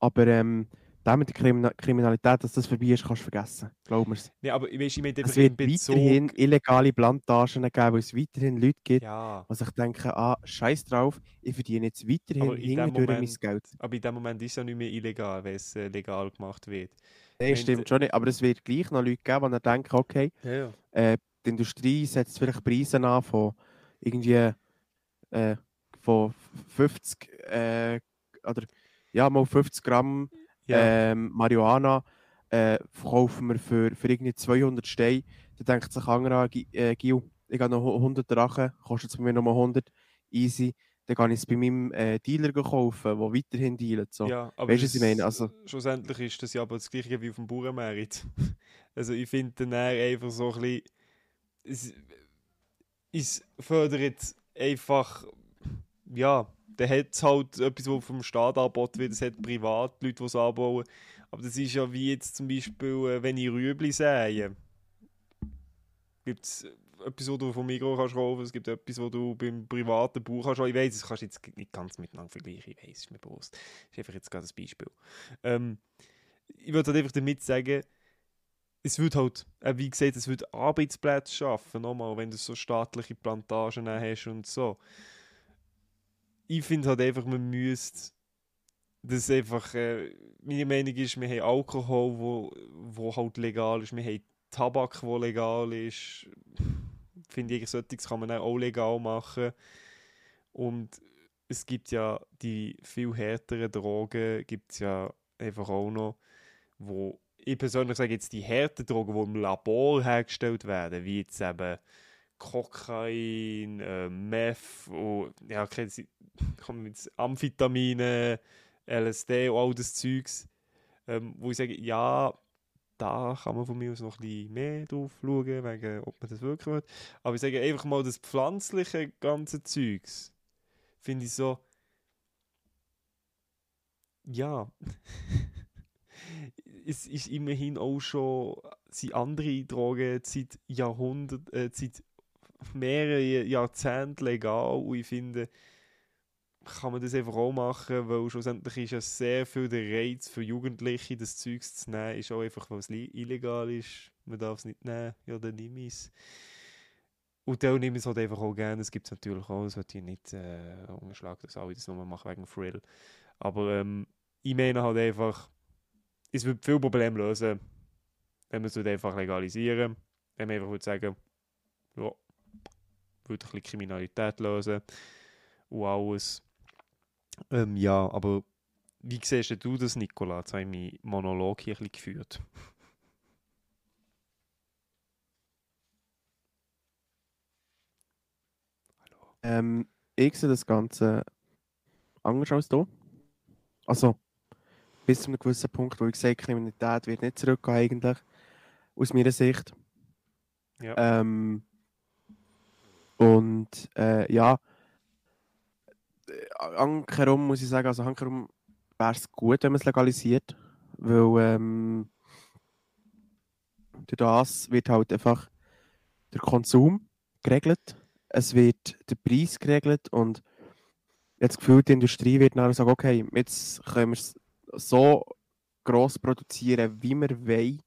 Aber ähm, da mit der Krimin Kriminalität, dass das vorbei ist, kannst du vergessen. Glaub mir's. Nee, aber ich, meine Es wird Bezug... weiterhin illegale Plantagen geben, weil es weiterhin Leute gibt, Ja, die sich denken, ah, scheiß drauf, ich verdiene jetzt weiterhin hinterdurch mein Geld. aber in dem Moment ist es ja nicht mehr illegal, wenn es äh, legal gemacht wird. Nein, stimmt schon nicht, aber es wird gleich noch Leute geben, die denken, okay, Ja, ja. äh, die Industrie setzt vielleicht Preise an von irgendwie äh, von 50 äh, oder ja, mal 50 Gramm Ja, ähm, Marihuana äh, verkaufen wir für, für irgendwie 200 Steine. Da denkt sich ein anderer, Gi- äh, Gil, ich habe noch 100 Drachen, kostet es bei mir nochmal 100, easy. Dann kann ich es bei meinem äh, Dealer kaufen, der weiterhin dealt. So. ja, aber Weißt du, was ich meine? Also- schlussendlich ist das ja aber das gleiche wie auf dem Bauernmarkt. Also ich finde dann einfach so ein bisschen, es, es fördert einfach, ja, der hat halt etwas, was vom Staat angeboten wird, es hat Privatleute, die es anbauen, aber das ist ja wie jetzt zum Beispiel, äh, wenn ich Rüebli sähe, gibt es etwas, was du vom Migros kannst kaufen, es gibt etwas, was du beim privaten Bauer kannst. Ich weiss, das kannst du jetzt nicht ganz miteinander vergleichen, ich weiss, ist mir bewusst. Das ist einfach jetzt gerade ein Beispiel. Ähm, ich würde halt einfach damit sagen, es wird halt, äh, wie gesagt, es wird Arbeitsplätze schaffen, nochmal, wenn du so staatliche Plantagen hast und so. Ich finde halt einfach, man müsste das einfach, äh, meine Meinung ist, wir haben Alkohol, wo, wo halt legal ist, wir haben Tabak, wo legal ist. Finde ich, solches kann man auch legal machen. Und es gibt ja die viel härteren Drogen, gibt es ja einfach auch noch, wo ich persönlich sage jetzt die harten Drogen, die im Labor hergestellt werden, wie jetzt eben Kokain, äh, Meth, und, ja, okay, kommen jetzt Amphetamine, LSD und all das Zeugs, ähm, wo ich sage, ja, da kann man von mir aus noch ein bisschen mehr drauf schauen, wegen, ob man das wirklich will. Aber ich sage einfach mal, das pflanzliche ganze Zeugs, finde ich so, ja, es ist immerhin auch schon, sind andere Drogen seit Jahrhunderten, äh, seit mehreren Jahrzehnten legal und ich finde, kann man das einfach auch machen, weil schlussendlich ist ja sehr viel der Reiz für Jugendliche, das Zeugs zu nehmen, ist auch einfach, weil es illegal ist. Man darf es nicht nehmen, ja, dann nimm es. Und dann nehme es halt einfach auch gerne. Es gibt es natürlich auch, das wird hier nicht äh, umschlagen, dass alle das nur machen wegen Thrill. Aber ähm, ich meine halt einfach, es wird viel Probleme lösen, wenn man es halt einfach legalisieren Wenn man einfach würde sagen, ja, würde ein bisschen Kriminalität lösen und alles. Ähm, ja, aber wie siehst du das, Nicola? Jetzt habe ich meinen Monolog hier ein bisschen geführt. Hallo. Ähm, ich sehe das Ganze anders als du. Also, bis zu einem gewissen Punkt, wo ich sehe, Kriminalität wird nicht zurückgehen eigentlich, aus meiner Sicht. Ja. Ähm, und äh, ja, ankerum muss ich sagen, also ankerum wäre es gut, wenn man es legalisiert, weil ähm, durch das wird halt einfach der Konsum geregelt, es wird der Preis geregelt und jetzt gefühlt die Industrie wird dann sagen, okay, jetzt können wir es so gross produzieren, wie wir wollen.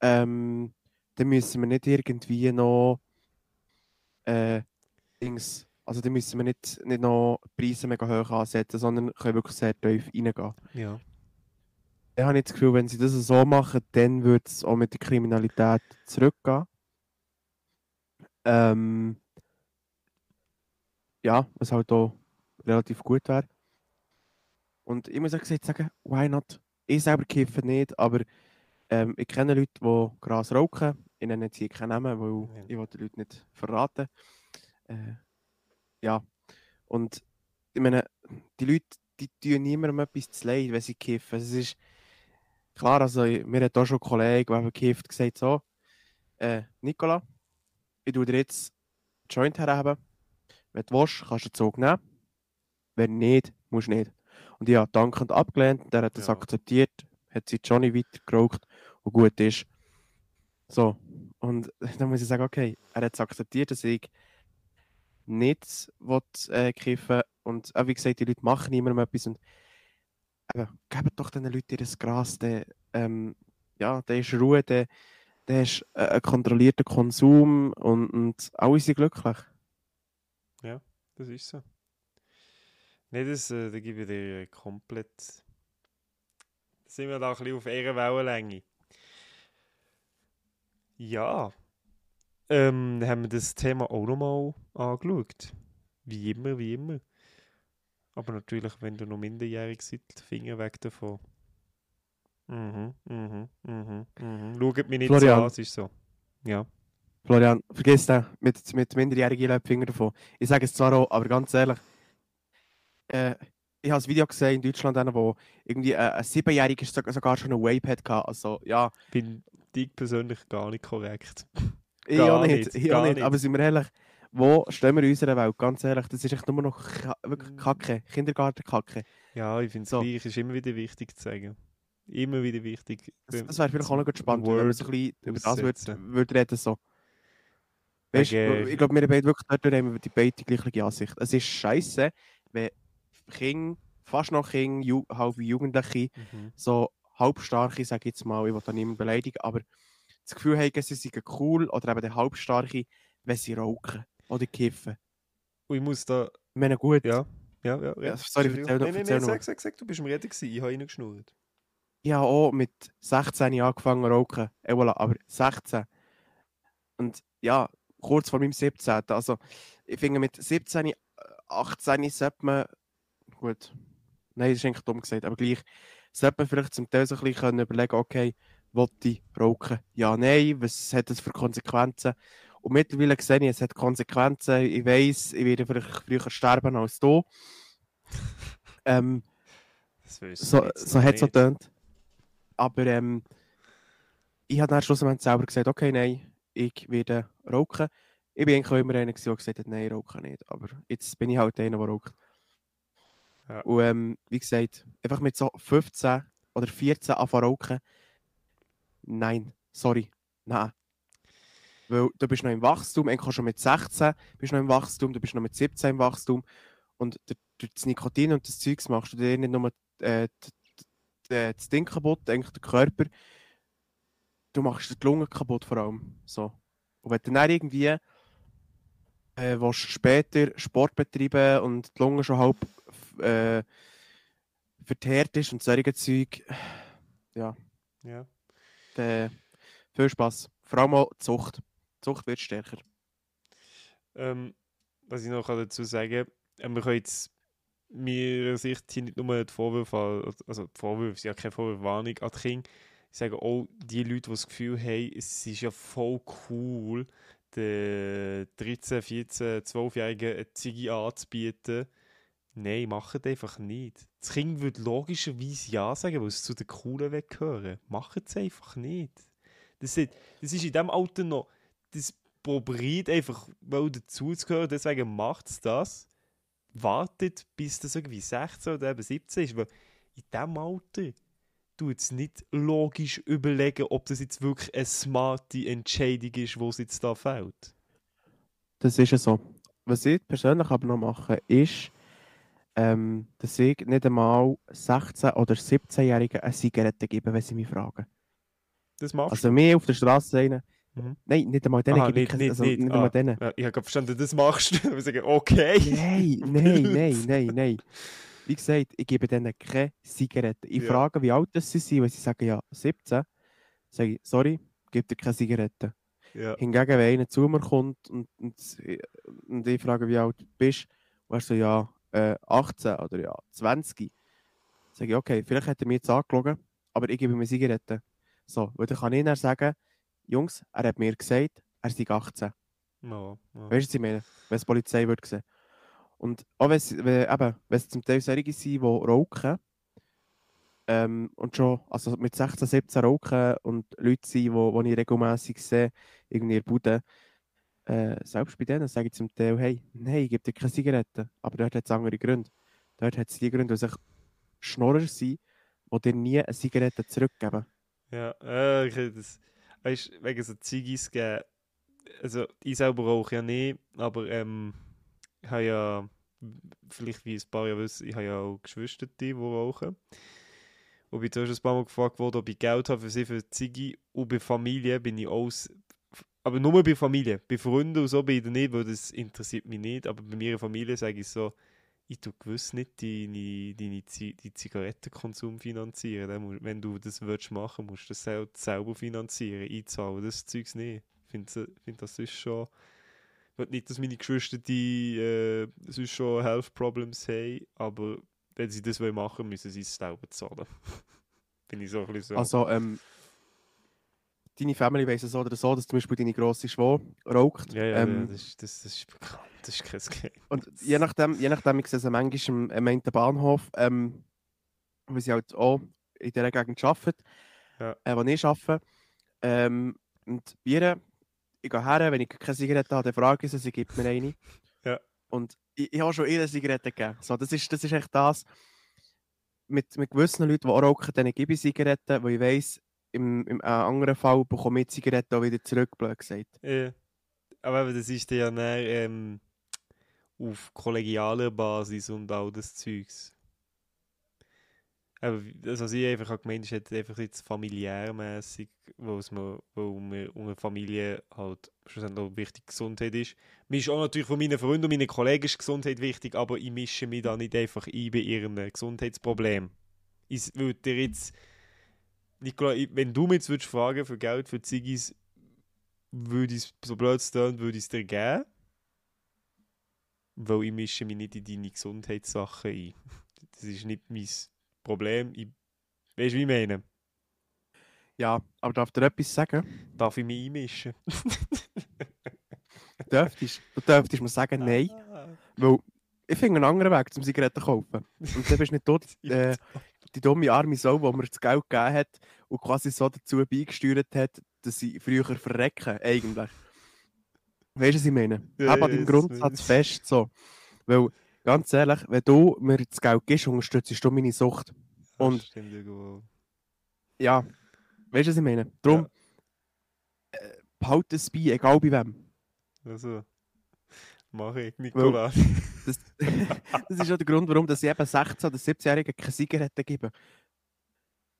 Ähm, dann müssen wir nicht irgendwie noch äh, Dings, also dann müssen wir nicht, nicht noch Preise mega hoch ansetzen, sondern können wirklich sehr tief reingehen. Ja. Dann habe ich das Gefühl, wenn sie das so machen, dann wird es auch mit der Kriminalität zurückgehen. Ähm, ja, was halt auch relativ gut wäre. Und ich muss auch gesagt sagen, why not? Ich selber kiffe nicht, aber ähm, ich kenne Leute, die Gras rauchen. Ich nenne jetzt hier keinen Namen, weil Ja. ich will die Leute nicht verraten. Äh, ja, und ich meine, die Leute, die tun niemandem etwas zu leid, wenn sie kiffen. Es ist klar, also mir hat auch schon ein Kollege, der gekifft gesagt so, äh, Nicola, ich tue dir jetzt einen Joint herhaben. Wenn du willst, kannst du den Zug nehmen. Wenn nicht, musst du nicht. Und ich habe dankend abgelehnt, der hat das Ja. akzeptiert, hat sich Johnny weitergeraucht und gut ist. So, und dann muss ich sagen, okay, er hat es akzeptiert, dass ich nicht will, äh, kiffen und auch wie gesagt, die Leute machen niemandem etwas und eben, gebt doch den Leuten ihr Gras, der, ähm, ja, der ist Ruhe, der, der ist äh, ein kontrollierter Konsum und, und alle sind glücklich. Das ist so. Nein, das, äh, da gebe ich dir komplett. Da sind wir da ein bisschen auf ihrer Wellenlänge. Ja. Ähm, haben wir das Thema auch nochmal angeschaut. Wie immer, wie immer. Aber natürlich, wenn du noch minderjährig seid, Finger weg davon. Mhm, mhm, mhm, mhm. Schaut mich nicht Florian. so an, es ist so. Ja. Florian, vergiss den, mit, mit minderjährigen Leuten Finger davon. Ich sage es zwar auch, aber ganz ehrlich, äh, ich habe ein Video gesehen in Deutschland, wo irgendwie äh, ein Siebenjähriger sogar, sogar schon eine Vape hatte. Also, ja, Bin ich persönlich gar nicht korrekt. Ich auch nicht, ich auch nicht. Aber sind wir ehrlich, wo stehen wir in unserer Welt? Ganz ehrlich, das ist echt nur noch wirklich Kacke, Kindergartenkacke. Ja, ich finde es So. gleich, ist immer wieder wichtig zu sagen. Immer wieder wichtig. Das, das wäre vielleicht auch noch spannend, wenn wir so ein bisschen über das würde aussetzen. würd reden. So. Weißt, Wegen- ich glaube, wir beide wirklich dort haben wir die beide die gleiche Ansicht. Es ist scheiße, wenn Kinder, fast noch Kinder, Ju halbe Jugendliche, Mhm. so halbstarke, sage ich jetzt mal, ich will da niemanden beleidigen, aber das Gefühl haben, sie seien cool oder eben der halbstarke, wenn sie rauchen oder kiffen. Und ich muss da. Ich meine, gut, Ja, ja, ja. ja. Ja, sorry, erzähl noch- Nein, nein, nein, sag, sag, sag, du bist am Reden gewesen, ich habe reingeschnurrt. ich habe auch mit 16 angefangen zu rauchen. Eh, voilà, aber 16. Und ja, kurz vor meinem 17. Also, ich finde, mit 17, äh, 18 sollte man. Gut. Nein, das ist eigentlich dumm gesagt, aber gleich. Sollte man vielleicht zum Teil so ein bisschen überlegen, okay, wollte rauchen? Ja, nein, was hat das für Konsequenzen? Und mittlerweile sehe ich, es hat Konsequenzen. Ich weiß, ich werde vielleicht früher sterben als du. ähm, so, so hat es so getönt. Aber ähm, ich habe dann schlussendlich selber gesagt, okay, nein, ich werde rauchen. Ich bin eigentlich auch immer einer, der gesagt hat, nein, rauchen nicht. Aber jetzt bin ich halt einer, der raucht. Ja. Und ähm, wie gesagt, einfach mit so 15 oder 14 anfangen rauchen. Nein, sorry, nein. Weil du bist noch im Wachstum, eigentlich schon mit 16 bist du noch im Wachstum, du bist noch mit 17 im Wachstum. Und durch das Nikotin und das Zeugs machst du dir nicht nur äh, äh, das Ding kaputt, eigentlich den Körper. Du machst die Lunge kaputt vor allem. So. Und wenn du dann irgendwie äh, später Sport betreiben und die Lunge schon halb äh, verteert ist und solche Zeug, Ja. Dann viel Spaß. Vor allem auch die Zucht. Die Zucht wird stärker. Ähm, was ich noch dazu sagen kann, wir können jetzt meiner Sicht nicht nur die Vorwürfe, also die Vorwürfe sind ja keine Vorwürfe, Warnung an die Kinder. Ich sage auch, die Leute, die das Gefühl haben, es ist ja voll cool, den 13, 14, 12-Jährigen eine Ziege anzubieten. Nein, macht einfach nicht. Das Kind würde logischerweise Ja sagen, weil es zu den Coolen weggehören. Macht es einfach nicht. Das ist, das ist in diesem Alter noch, das probiert einfach weil dazuzugehören, deswegen macht es das. Wartet, bis das irgendwie 16 oder eben 17 ist, weil in diesem Alter tut es nicht logisch überlegen, ob das jetzt wirklich eine smarte Entscheidung ist, wo es jetzt da fällt. Das ist ja so. Was ich persönlich aber noch mache, ist, ähm, dass ich nicht einmal 16- oder 17-Jährigen eine Zigarette gebe, wenn sie mich fragen. Das machst Also mir auf der Straße rein. Mhm. Nein, nicht einmal denen Aha, ich nicht- nicht- also nicht. nicht einmal Ah. denen. du. Ja, ich habe verstanden, das machst du. Wir sagen, okay. Nein, nein, nein, nein, nein. Wie gesagt, ich gebe denen keine Zigarette. Ich Ja. frage, wie alt das sie sind, wenn sie sagen, ja, 17, sage ich, sorry, gib dir keine Zigarette. Ja, Hingegen, wenn einer zu mir kommt und, und, und ich frage, wie alt du bist, und er so, ja, äh, 18 oder ja, 20, sage ich, okay, vielleicht hat er mir jetzt angelogen, aber ich gebe ihm eine Zigarette. So, weil dann kann ich dann sagen, Jungs, er hat mir gesagt, er sei 18. ja, ja. Weißt du, was ich meine? Wenn es die Polizei würde sehen. Und auch wenn es, wenn, eben, wenn es zum Teil solche sind, die rauchen, ähm, und schon also mit 16, 17 rauchen und Leute sind, die ich regelmäßig sehe, irgendwie in der Bude, äh, selbst bei denen sage ich zum Teil, hey, nein, ich gebe dir keine Zigaretten. Aber dort hat es andere Gründe. Dort hat es die Gründe, dass ich Schnorrer sind, die dir nie eine Zigarette zurückgeben. Ja, äh, ich das. Weißt wegen so Ziggis geben. Also, ich selber rauche ja nicht, aber ähm, ich habe ja, vielleicht wie ein paar ja wissen, ich habe ja auch Geschwister, die rauchen. Und bin zuerst ein paar Mal gefragt worden, ob ich Geld habe für sie für Ziggy. Und bei Familie bin ich aus. Aber nur bei Familie. Bei Freunden und so bin ich nicht, weil das interessiert mich nicht. Aber bei meiner Familie sage ich so, ich tue gewiss nicht deine, deine, die Zigarettenkonsum finanzieren. Wenn du das willst machen musst du das sel selber finanzieren, einzahlen. Das Zeugs nicht. Ich finde, find, das ist schon... will nicht, dass meine Geschwister die äh, sonst schon Health Problems haben, aber wenn sie das wollen machen, müssen sie es selber zahlen. Bin ich so ein bisschen so. Also, ähm, deine Family weiss es so oder so, dass zum Beispiel deine grosse Schwester raucht. ja, ja, ähm, ja das, ist, das, das ist bekannt. Das ist kein Geheimnis. Und je nachdem, je nachdem ich sehe sie manchmal am, einen Bahnhof, ähm, weil sie halt auch in dieser Gegend arbeitet, Ja. äh, wo ich arbeite. Ähm, und ihr, ich gehe her, wenn ich keine Zigarette habe, dann frage ich sie, sie gibt mir eine. Ja. Und ich, ich habe schon ihr eine Zigarette gegeben. So, das, ist, das ist echt das. Mit, mit gewissen Leuten, die auch rauchen, denen gebe ich Zigaretten, weil ich weiss, im, im äh, anderen Fall bekomme ich die Zigaretten auch wieder zurück, blöd gesagt. Ja. Aber das ist ja dann, ähm, auf kollegialer Basis und all das Zeugs. Aber das, was ich einfach gemeint habe, ist einfach jetzt familiärmäßig, wo mir unter Familie halt schlussendlich auch wichtig Gesundheit ist. Mir ist auch natürlich von meinen Freunden und meinen Kollegen ist Gesundheit wichtig, aber ich mische mich da nicht einfach ein bei ihren Gesundheitsproblemen. Ich würde dir jetzt, Nicola, ich- wenn du mich jetzt würdest fragen für Geld für Ziggis, würde ich es, so blöd es tönt, würde ich es dir geben. Weil ich mische mich nicht in deine Gesundheitssachen ein. Das ist nicht mein Problem. Ich, weißt du, wie ich meine? Ja, aber darf dir etwas sagen? Darf ich mich einmischen? Du dürftest, du dürftest mir sagen, nein. Ah. Weil ich finde einen anderen Weg zum Zigaretten kaufen. Und dann bist du nicht dort, äh, die dumme arme Sau, die mir das Geld gegeben hat und quasi so dazu beigesteuert hat, dass sie früher verrecken, eigentlich. Weißt du, was ich meine? Ja, Hab an ja, deinem Grundsatz fest so. Weil, ganz ehrlich, wenn du mir das Geld gibst, unterstützt du meine Sucht. Und- stimmt irgendwo. Ja, weißt du, was ich meine? Darum, äh, behalte es bei, egal bei wem. Also, mache ich, Nicola. Das, das ist auch der Grund, warum dass ich eben 16- oder 17-Jährigen keine Zigaretten gebe.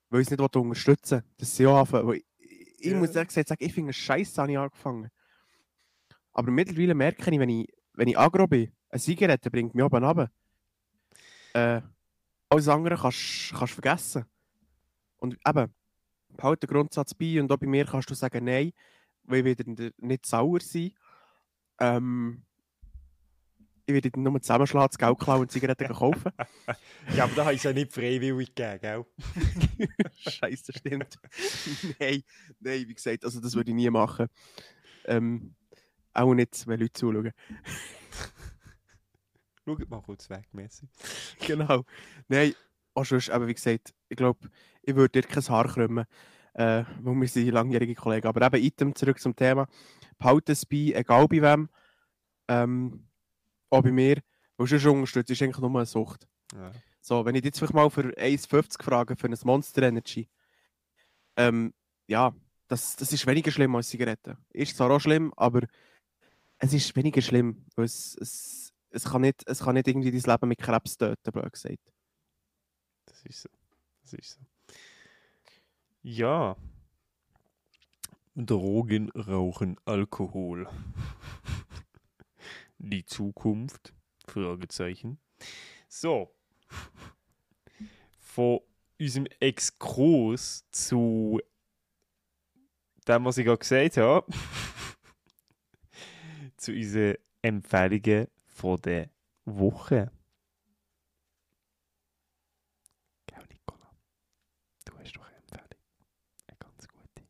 Weil ich es nicht unterstützen will, dass sie auch anfangen. Weil ich, ich Ja. muss ehrlich gesagt sagen, ich finde es scheiße, habe ich angefangen. Aber mittlerweile merke ich, wenn ich, wenn ich agro bin, eine Zigarette bringt mich oben runter. Äh, alles andere kannst du vergessen. Und eben, behalte den Grundsatz bei und auch bei mir kannst du sagen Nein, weil ich werde nicht sauer sein. Ähm, ich werde dann nur zusammenschlagen, das Geld klauen und Zigaretten kaufen. Ja, aber da habe ich es ja nicht freiwillig gegeben, gell? Scheiße, stimmt. nein, nein, wie gesagt, also das würde ich nie machen. Ähm, auch nicht, wenn Leute zuschauen. Schaut mal kurz weg, Messi. genau. Nein, auch sonst, aber wie gesagt, ich glaube, ich würde dir kein Haar krümmen, äh, weil wir sind langjährige Kollegen. Aber eben, Item, zurück zum Thema. Behalte es bei, egal bei wem. Ähm, auch bei mir. Weil sonst unterstützt ist eigentlich nur eine Sucht. Ja. So, wenn ich jetzt vielleicht mal für 1,50 frage, für ein Monster Energy, ähm, ja, das, das ist weniger schlimm als Zigaretten. Ist zwar auch schlimm, aber es ist weniger schlimm. Weil es, es, es, kann nicht, es kann nicht irgendwie dein Leben mit Krebs töten, blöd gesagt. Das ist so. Das ist so. Ja. Drogen, Rauchen, Alkohol. Die Zukunft? Fragezeichen. So. Von unserem Exkurs zu dem, was ich gerade gesagt habe, zu unseren Empfehlungen von der Woche. Gell, Nicola? Du hast doch eine Empfehlung. Eine ganz gute.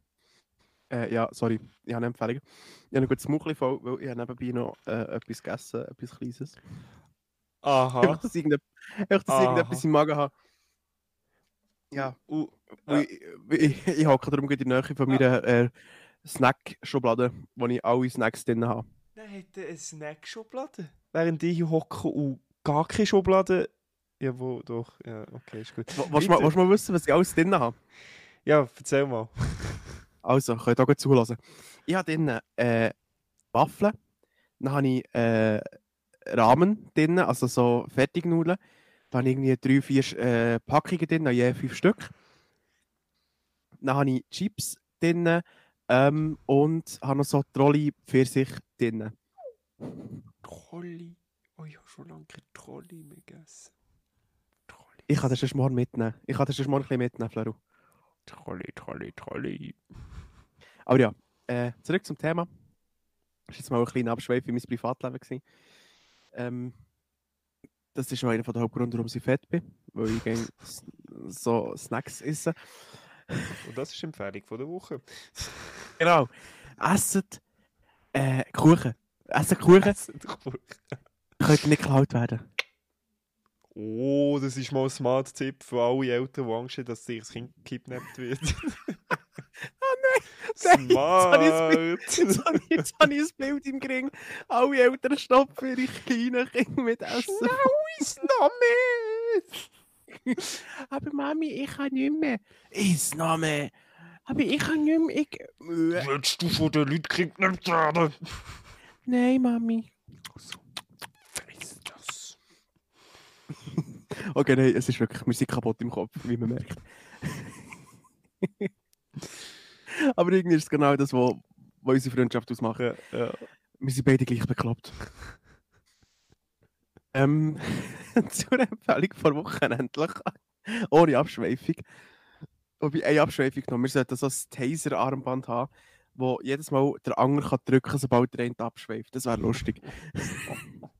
Äh, ja, sorry, ich habe eine Empfehlung. Ich habe ein gutes Muchli voll, weil ich habe nebenbei noch äh, etwas gegessen, etwas Kleines. Aha. Dass ich, einfach, dass ich Aha. irgendetwas im Magen habe. Ja, Uh, weil ich, weil ich, ich hocke darum in der Nähe von meiner äh, Snack-Schublade, wo ich alle Snacks drin habe. Dann hat er eine Snack-Schublade. Während ich hier hocke und gar keine Schublade. Ja, wo doch. Ja, okay, ist gut. Willst du mal, mal wissen, was ich alles drin habe? Ja, erzähl mal. Also, könnt ihr auch gut zulassen. Ich habe drin äh, Waffeln, dann habe ich äh, Ramen drin, also so Fertignudeln. Dann habe ich irgendwie drei, vier äh, Packungen drin, je fünf Stück. Dann habe ich Chips drin ähm, und habe noch so Trolli Pfirsich drin. Trolli. Oh, ich habe schon lange kein Trolli mehr gegessen. Trolli. Ich kann das schon morgen mitnehmen. Ich kann das schon morgen ein bisschen mitnehmen, Fleru. Trolli, Trolli, Trolli. Aber ja, äh, zurück zum Thema. Das war jetzt mal ein kleiner Abschweif in mein Privatleben. Gewesen. Ähm, das ist auch einer der Hauptgründe, warum ich fett bin, weil ich gerne so Snacks esse. Und das ist die Empfehlung von der Woche. Genau. Esset äh, Kuchen. Essen Kuchen können nicht geklaut werden. Oh, das ist mal ein smart Tipp für alle Eltern, die Angst haben, dass ihr Kind gekidnappt wird. Nein, Smart! Ein Bild im Gring. Alle Eltern stopfen ihre kleinen Kinder mit Essen. Ist noch mehr! Aber Mami, ich kann nicht mehr. Ist noch mehr. Aber ich kann nicht mehr. Ich... Willst du von den Leuten gekidnappt werden? Nein, Mami. Friss das. Okay, nein, es ist wirklich, wir sind kaputt im Kopf, wie man merkt. Aber irgendwie ist es genau das, was unsere Freundschaft ausmacht. Ja, ja. Wir sind beide gleich bekloppt. ähm, zur Empfehlung vor Wochen endlich. Ohne Abschweifung. Wobei, eine Abschweifung noch. Wir sollten so ein Taser-Armband haben, wo jedes Mal der Anger kann drücken kann, sobald der eine abschweift. Das wäre lustig.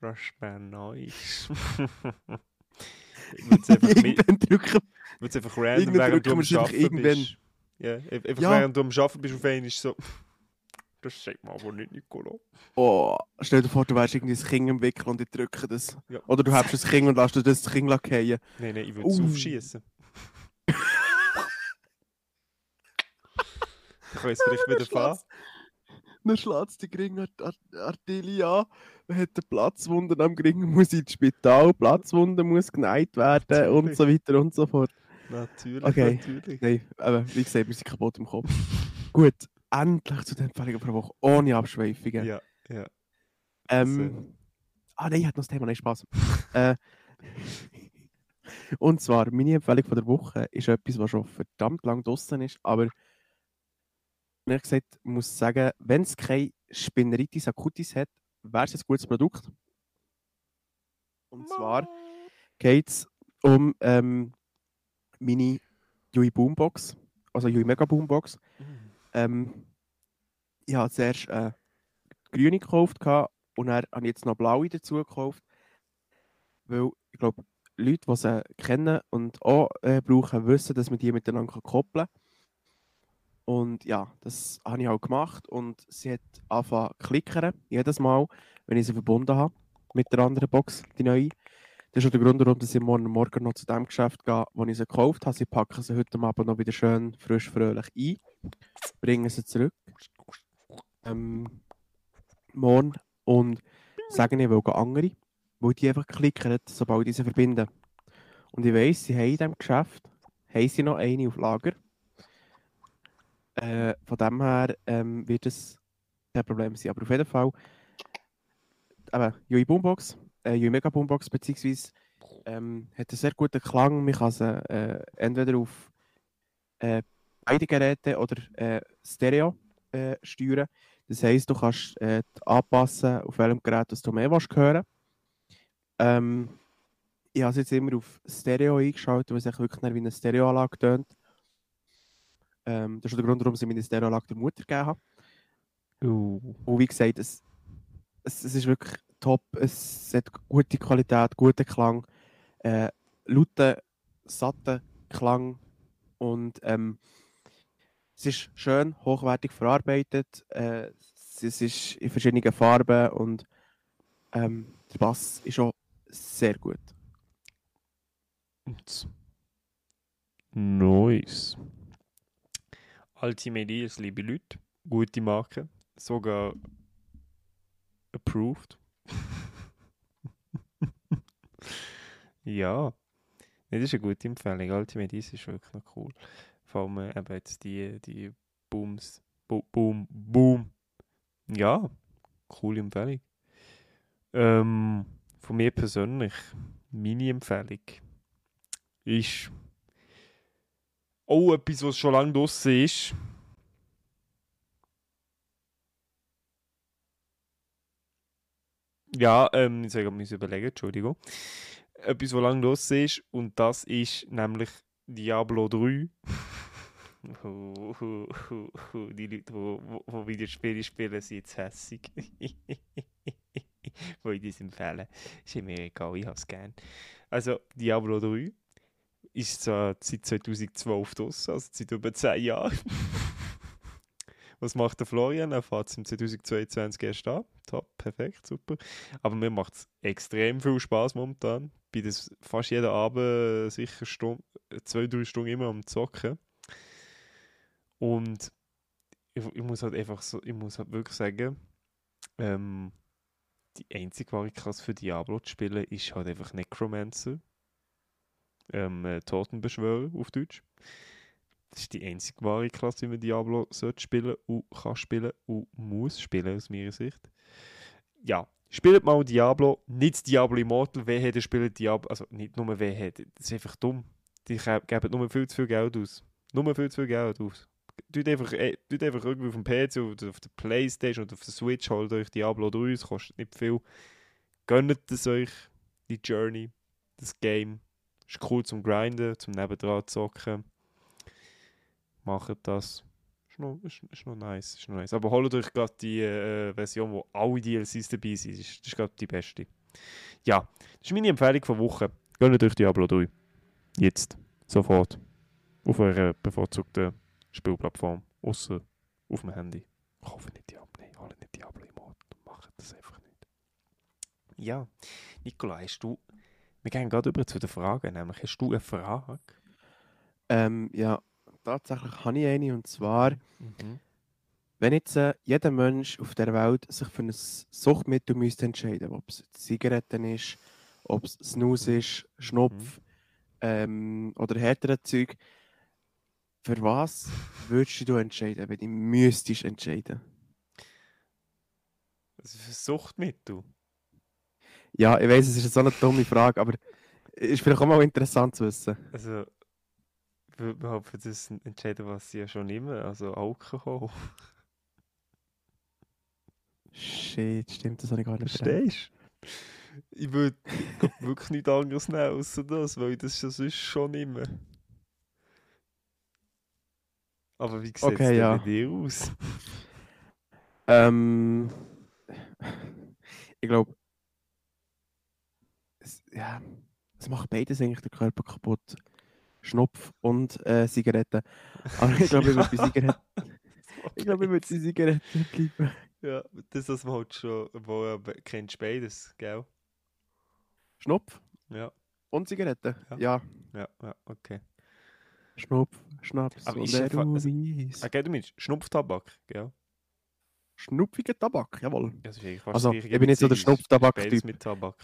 Das wäre nice. Es mit- Irgendwann drücken. wird's einfach random, während du drücken am es Arbeiten bist. Ja, einfach Ja. während du am Arbeiten bist, auf einmal ist so... Das sagt man aber nicht, Nicolo. Oh, stell dir vor, du wärst irgendwie ein Kind im Wickel und ich drücke das. Ja. Oder du hast ein Kind und lässt das Kind fallen. Nein, nein, ich würde es Uh. aufschießen. Dann kann ich es vielleicht wieder fahren. Dann schlägt die Gringarterie an, man hat eine Platzwunde am Gring, muss ins Spital, Platzwunde muss geneigt werden und Natürlich. so weiter und so fort. Natürlich, Okay. natürlich. Nein, aber wie gesagt, wir sind kaputt im Kopf. Gut, endlich zu den Empfehlungen pro Woche, ohne Abschweifungen. Ja, ja. Ähm, ah nein, ich hatte noch das Thema, nein, Spaß. äh, und zwar, meine Empfehlung von der Woche ist etwas, was schon verdammt lang draußen ist, aber gesagt, ich muss sagen, wenn es keine Spinneritis acutis hat, wäre es ein gutes Produkt. Und zwar geht es um ähm, meine Yui Boombox, also Yui Mega Boombox. Mhm. Ähm, ich habe zuerst äh, grüne gekauft und dann habe ich jetzt noch blaue dazu gekauft. Weil ich glaube, Leute, die sie kennen und auch äh, brauchen, wissen, dass man die miteinander koppeln kann. Und ja, das habe ich auch gemacht und sie hat angefangen zu klickern, jedes Mal, wenn ich sie verbunden habe mit der anderen Box, die neue. Das ist auch der Grund, warum ich morgen Morgen noch zu dem Geschäft gehe, wo ich sie gekauft habe. Sie packen sie heute Abend noch wieder schön frisch, fröhlich ein, bringen sie zurück. Ähm, morgen und sagen, ich will andere, weil die einfach klicken, sobald ich sie verbinden. Und ich weiss, sie haben in diesem Geschäft haben sie noch eine auf Lager. Äh, von dem her ähm, wird es kein Problem sein. Aber auf jeden Fall, eben, Yui Boombox, äh, Yui Mega Boombox, beziehungsweise ähm, hat einen sehr guten Klang. Man kann sie äh, entweder auf äh, beide Geräte oder äh, Stereo äh, steuern. Das heisst, du kannst äh, anpassen, auf welchem Gerät dass du mehr willst ähm, Ich habe es jetzt immer auf Stereo eingeschaltet, weil es wirklich wie eine Stereoanlage tönt. Ähm, das ist der Grund, warum ich meine Stereoanlage der Mutter gegeben habe. Uh. Und wie gesagt, es, es, es ist wirklich top. Es hat gute Qualität, guten Klang, äh, lauten, satten Klang und ähm, es ist schön, hochwertig verarbeitet. Äh, es, ist in verschiedenen Farben und ähm, der Bass ist auch sehr gut. Nice. Ultimate Ears, liebe Leute. Gute Marke. Sogar approved. ja. Das ist eine gute Empfehlung. Ultimate Ears ist wirklich noch cool. Vor allem äh, eben jetzt die, die Booms. Bo boom, boom. Ja, coole Empfehlung. Ähm, von mir persönlich, meine Empfehlung ist auch etwas, was schon lange draussen ist. Ja, ähm, ich sage, muss überlegen, Entschuldigung. Etwas, was lange draussen ist, und das ist nämlich Diablo 3. Hu, hu, hu, hu. Die Leute, die Videospiele spielen, sind jetzt hässig. Wo ich das empfehlen. Ist mir egal, ich habe es gern. Also, Diablo 3 ist zwar seit 2012 draussen, also seit über 10 Jahren. Was macht der Florian? Er fährt es im 2022 erst an. Top, perfekt, super. Aber mir macht es extrem viel Spaß momentan. Bin das fast jeden Abend sicher Stunde, zwei, drei Stunden immer am Zocken. Und ich, ich, muss halt einfach so, ich muss halt wirklich sagen, ähm, die einzige Klasse für Diablo zu spielen ist halt einfach Necromancer. Ähm, äh, Totenbeschwörer auf Deutsch. Das ist die einzige wahre Klasse, wie man Diablo sollte spielen und kann spielen und muss spielen, aus meiner Sicht. Ja, spielt mal Diablo, nicht Diablo Immortal, wer hätte spielt Diablo, also nicht nur wer hätte, das ist einfach dumm. Die geben nur viel zu viel Geld aus. Nur viel zu viel Geld aus. Tut einfach, äh, tut einfach irgendwie auf dem PC oder auf der Playstation oder auf der Switch, holt euch Diablo 3, es kostet nicht viel. Gönnt es euch, die Journey, das Game. Ist cool zum Grinden, zum nebendran zocken macht das. Ist noch, ist, ist noch nice. Ist noch nice. Aber holt euch gerade die äh, Version, wo alle DLCs dabei sind. Das ist, ist gerade die beste. Ja, das ist meine Empfehlung von Woche. Gönnt euch Diablo 3. Jetzt. Sofort. Auf eurer bevorzugten Spielplattform. Außer auf dem Handy. Ich hoffe nicht Diablo. Nein, alle nicht Diablo im Mod. Macht das einfach nicht. Ja, Nicola, hast du. Wir gehen gerade über zu den Fragen. Nämlich, hast du eine Frage? Ähm, ja, tatsächlich habe ich eine und zwar, Mhm. wenn jetzt äh, jeder Mensch auf der Welt sich für ein Suchtmittel müsste entscheiden, ob es Zigaretten ist, ob es Snooze ist, Schnupf ähm, oder härtere Zeug, für was würdest du entscheiden, wenn du müsstest entscheiden? Also für Suchtmittel? Ja, ich weiß, es ist so eine dumme Frage, aber ist vielleicht auch mal interessant zu wissen. Also, ich würde überhaupt für das entscheiden, was sie ja schon nehmen, also Alkohol. Shit, stimmt, das habe ich gar nicht. Verstehst du? Ich würde wirklich nichts anderes nehmen, außer das, weil ich das ja sonst schon nehme. Aber wie sieht es Okay, denn ja. bei dir aus? Ähm, ich glaube, es, ja, es macht beides eigentlich den Körper kaputt. Schnupf und äh, Zigaretten. Aber ich glaube, ich würde bei Zigaretten, ich glaube, ich würde bei Zigaretten bleiben. Ja, das, was man halt schon, wo be- kennst beides, gell? Schnupf Ja, und Zigaretten. Ja. Ja, ja, ja, okay. Schnupf, Schnaps Aber und einfach- also-. Okay, du meinst Schnupftabak, gell? Schnupfiger Tabak, jawohl. Ja, Also, ich bin nicht so der Schnupftabak-Typ. Mit Tabak.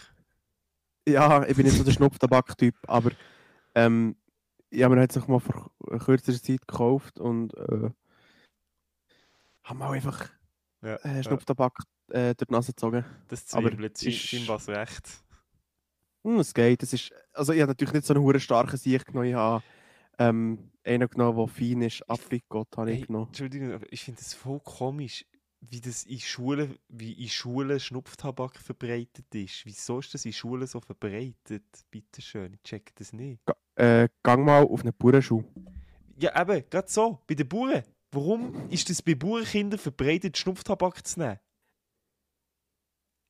Ja, ich bin nicht so der Schnupftabak-Typ, aber ähm, ich habe mir jetzt noch mal vor kürzerer Zeit gekauft und äh, habe mir auch einfach Ja, äh, ja. Schnupftabak äh, durch die Nase gezogen. Das aber zweifelt ist- was recht. Hm, es geht. Es ist, also ich habe natürlich nicht so einen hure starken Sieg genommen. Ich habe ähm, einen genommen, der fein ist. Aprikot habe ich Hey, genommen. Entschuldigung, ich finde es voll komisch, wie das in Schulen, wie in Schulen Schnupftabak verbreitet ist. Wieso ist das in Schulen so verbreitet? Bitte schön, ich check das nicht. Äh, gang mal auf eine Bauernschuh. Ja, eben, gerade so, bei den Bauern. Warum ist das bei Bauernkindern verbreitet, Schnupftabak zu nehmen?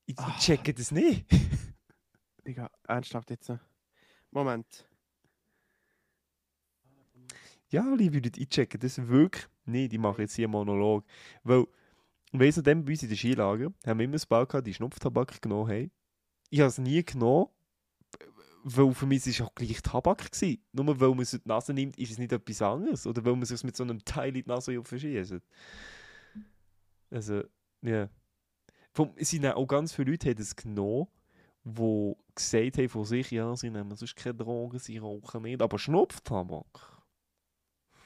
Ich, ich Ah. checke das nicht. Digga, ernsthaft jetzt. Moment. Ja, liebe Leute, ich checke das wirklich nicht. Ich mache jetzt hier einen Monolog. Weil, weiss noch, dem bei uns in der Skilager haben wir immer ein paar gehabt, die Schnupftabak genommen haben. Ich habe es nie genommen, weil für mich es auch gleich Tabak war. Nur weil man es in die Nase nimmt, ist es nicht etwas anderes. Oder weil man es mit so einem Teil in die Nase verschießt. Also, ja. Vom- Es sind auch ganz viele Leute, die das genommen die gesagt haben von sich, ja, sie nehmen sonst keine Drogen, sie rauchen nicht, aber Schnupftabak.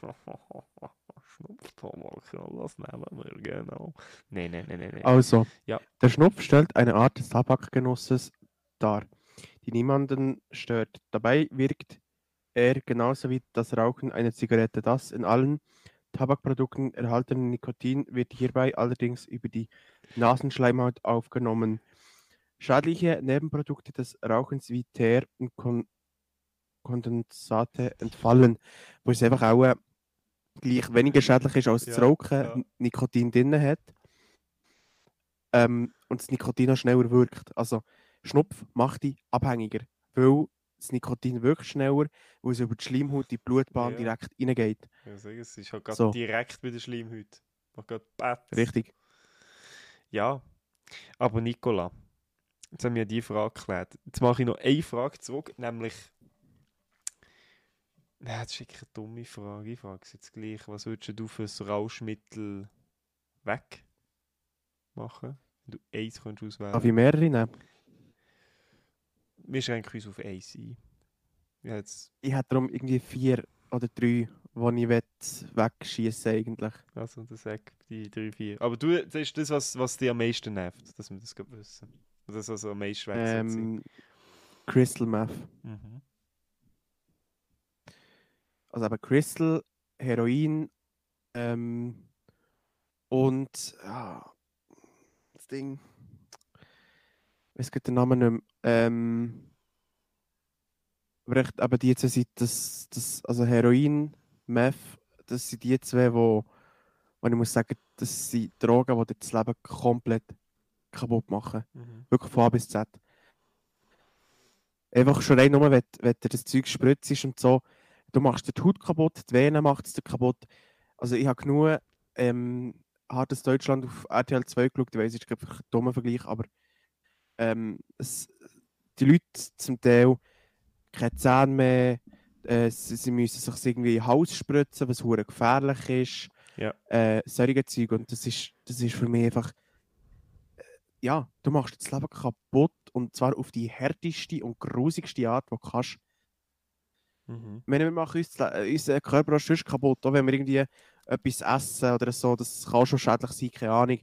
Schnupftabak, ja, das nehmen wir, genau. Nein, nein, nein, nein. nein. Also, Ja. der Schnupf stellt eine Art des Tabakgenusses dar, die niemanden stört. Dabei wirkt er genauso wie das Rauchen einer Zigarette. Das in allen Tabakprodukten erhaltene Nikotin wird hierbei allerdings über die Nasenschleimhaut aufgenommen. Schadliche Nebenprodukte des Rauchens wie Teer und Kon Kondensate entfallen, wo es einfach auch äh, gleich weniger schädlich ist als Ja, das Rauchen, ja. Nikotin drin hat. Ähm, und das Nikotin auch schneller wirkt. Also Schnupf macht dich abhängiger, weil das Nikotin wirkt schneller, weil es über die Schleimhaut in die Blutbahn Ja. direkt reingeht. Ja, sag, es ist halt So. direkt bei der Schleimhaut. Macht. Richtig. Ja, aber Nicola, jetzt haben wir die Frage geklärt. Jetzt mache ich noch eine Frage zurück, nämlich. Nein, das ist wirklich eine dumme Frage. Ich frage es jetzt gleich. Was würdest du für ein Rauschmittel weg machen? Wenn du eins könntest auswählen Darf ich mehrere nehmen? Wir schränken uns auf eins ein. Jetzt, Ich hätte darum irgendwie vier oder drei, die ich wegschießen eigentlich. also das sag die drei, vier. Aber du, das ist das, was, was dir am meisten nervt, dass wir das wissen. Das, was am meisten Ähm, Crystal Meth. mhm. Also eben Crystal, Heroin ähm, und ja, das Ding. Ich weiß gerade den Namen nicht mehr. Ähm, aber echt, die zwei sind das, das, also Heroin, Meth, das sind die zwei, wo, wo ich muss sagen, das sind Drogen, die dir das Leben komplett kaputt machen. Mhm. Wirklich von A bis Z. Einfach schon rein nur, wenn, wenn dir das Zeug spritzt und so, du machst dir die Haut kaputt, die Venen macht es dir kaputt. Also ich habe genug ähm, hartes Deutschland auf RTL 2 geschaut, ich weiß, es ist ein dummer Vergleich, aber ähm, es, die Leute zum Teil keine Zähne mehr, äh, sie, sie müssen sich irgendwie in Hals spritzen, was hure gefährlich ist. Ja. Äh, solche Zeug und das ist, das ist für mich einfach äh, ja, du machst das Leben kaputt und zwar auf die härteste und grusigste Art, die du kannst. Mhm. Meine, wir machen uns, das Le- äh, unseren Körper auch sonst kaputt, auch wenn wir irgendwie etwas essen oder so, das kann schon schädlich sein, keine Ahnung.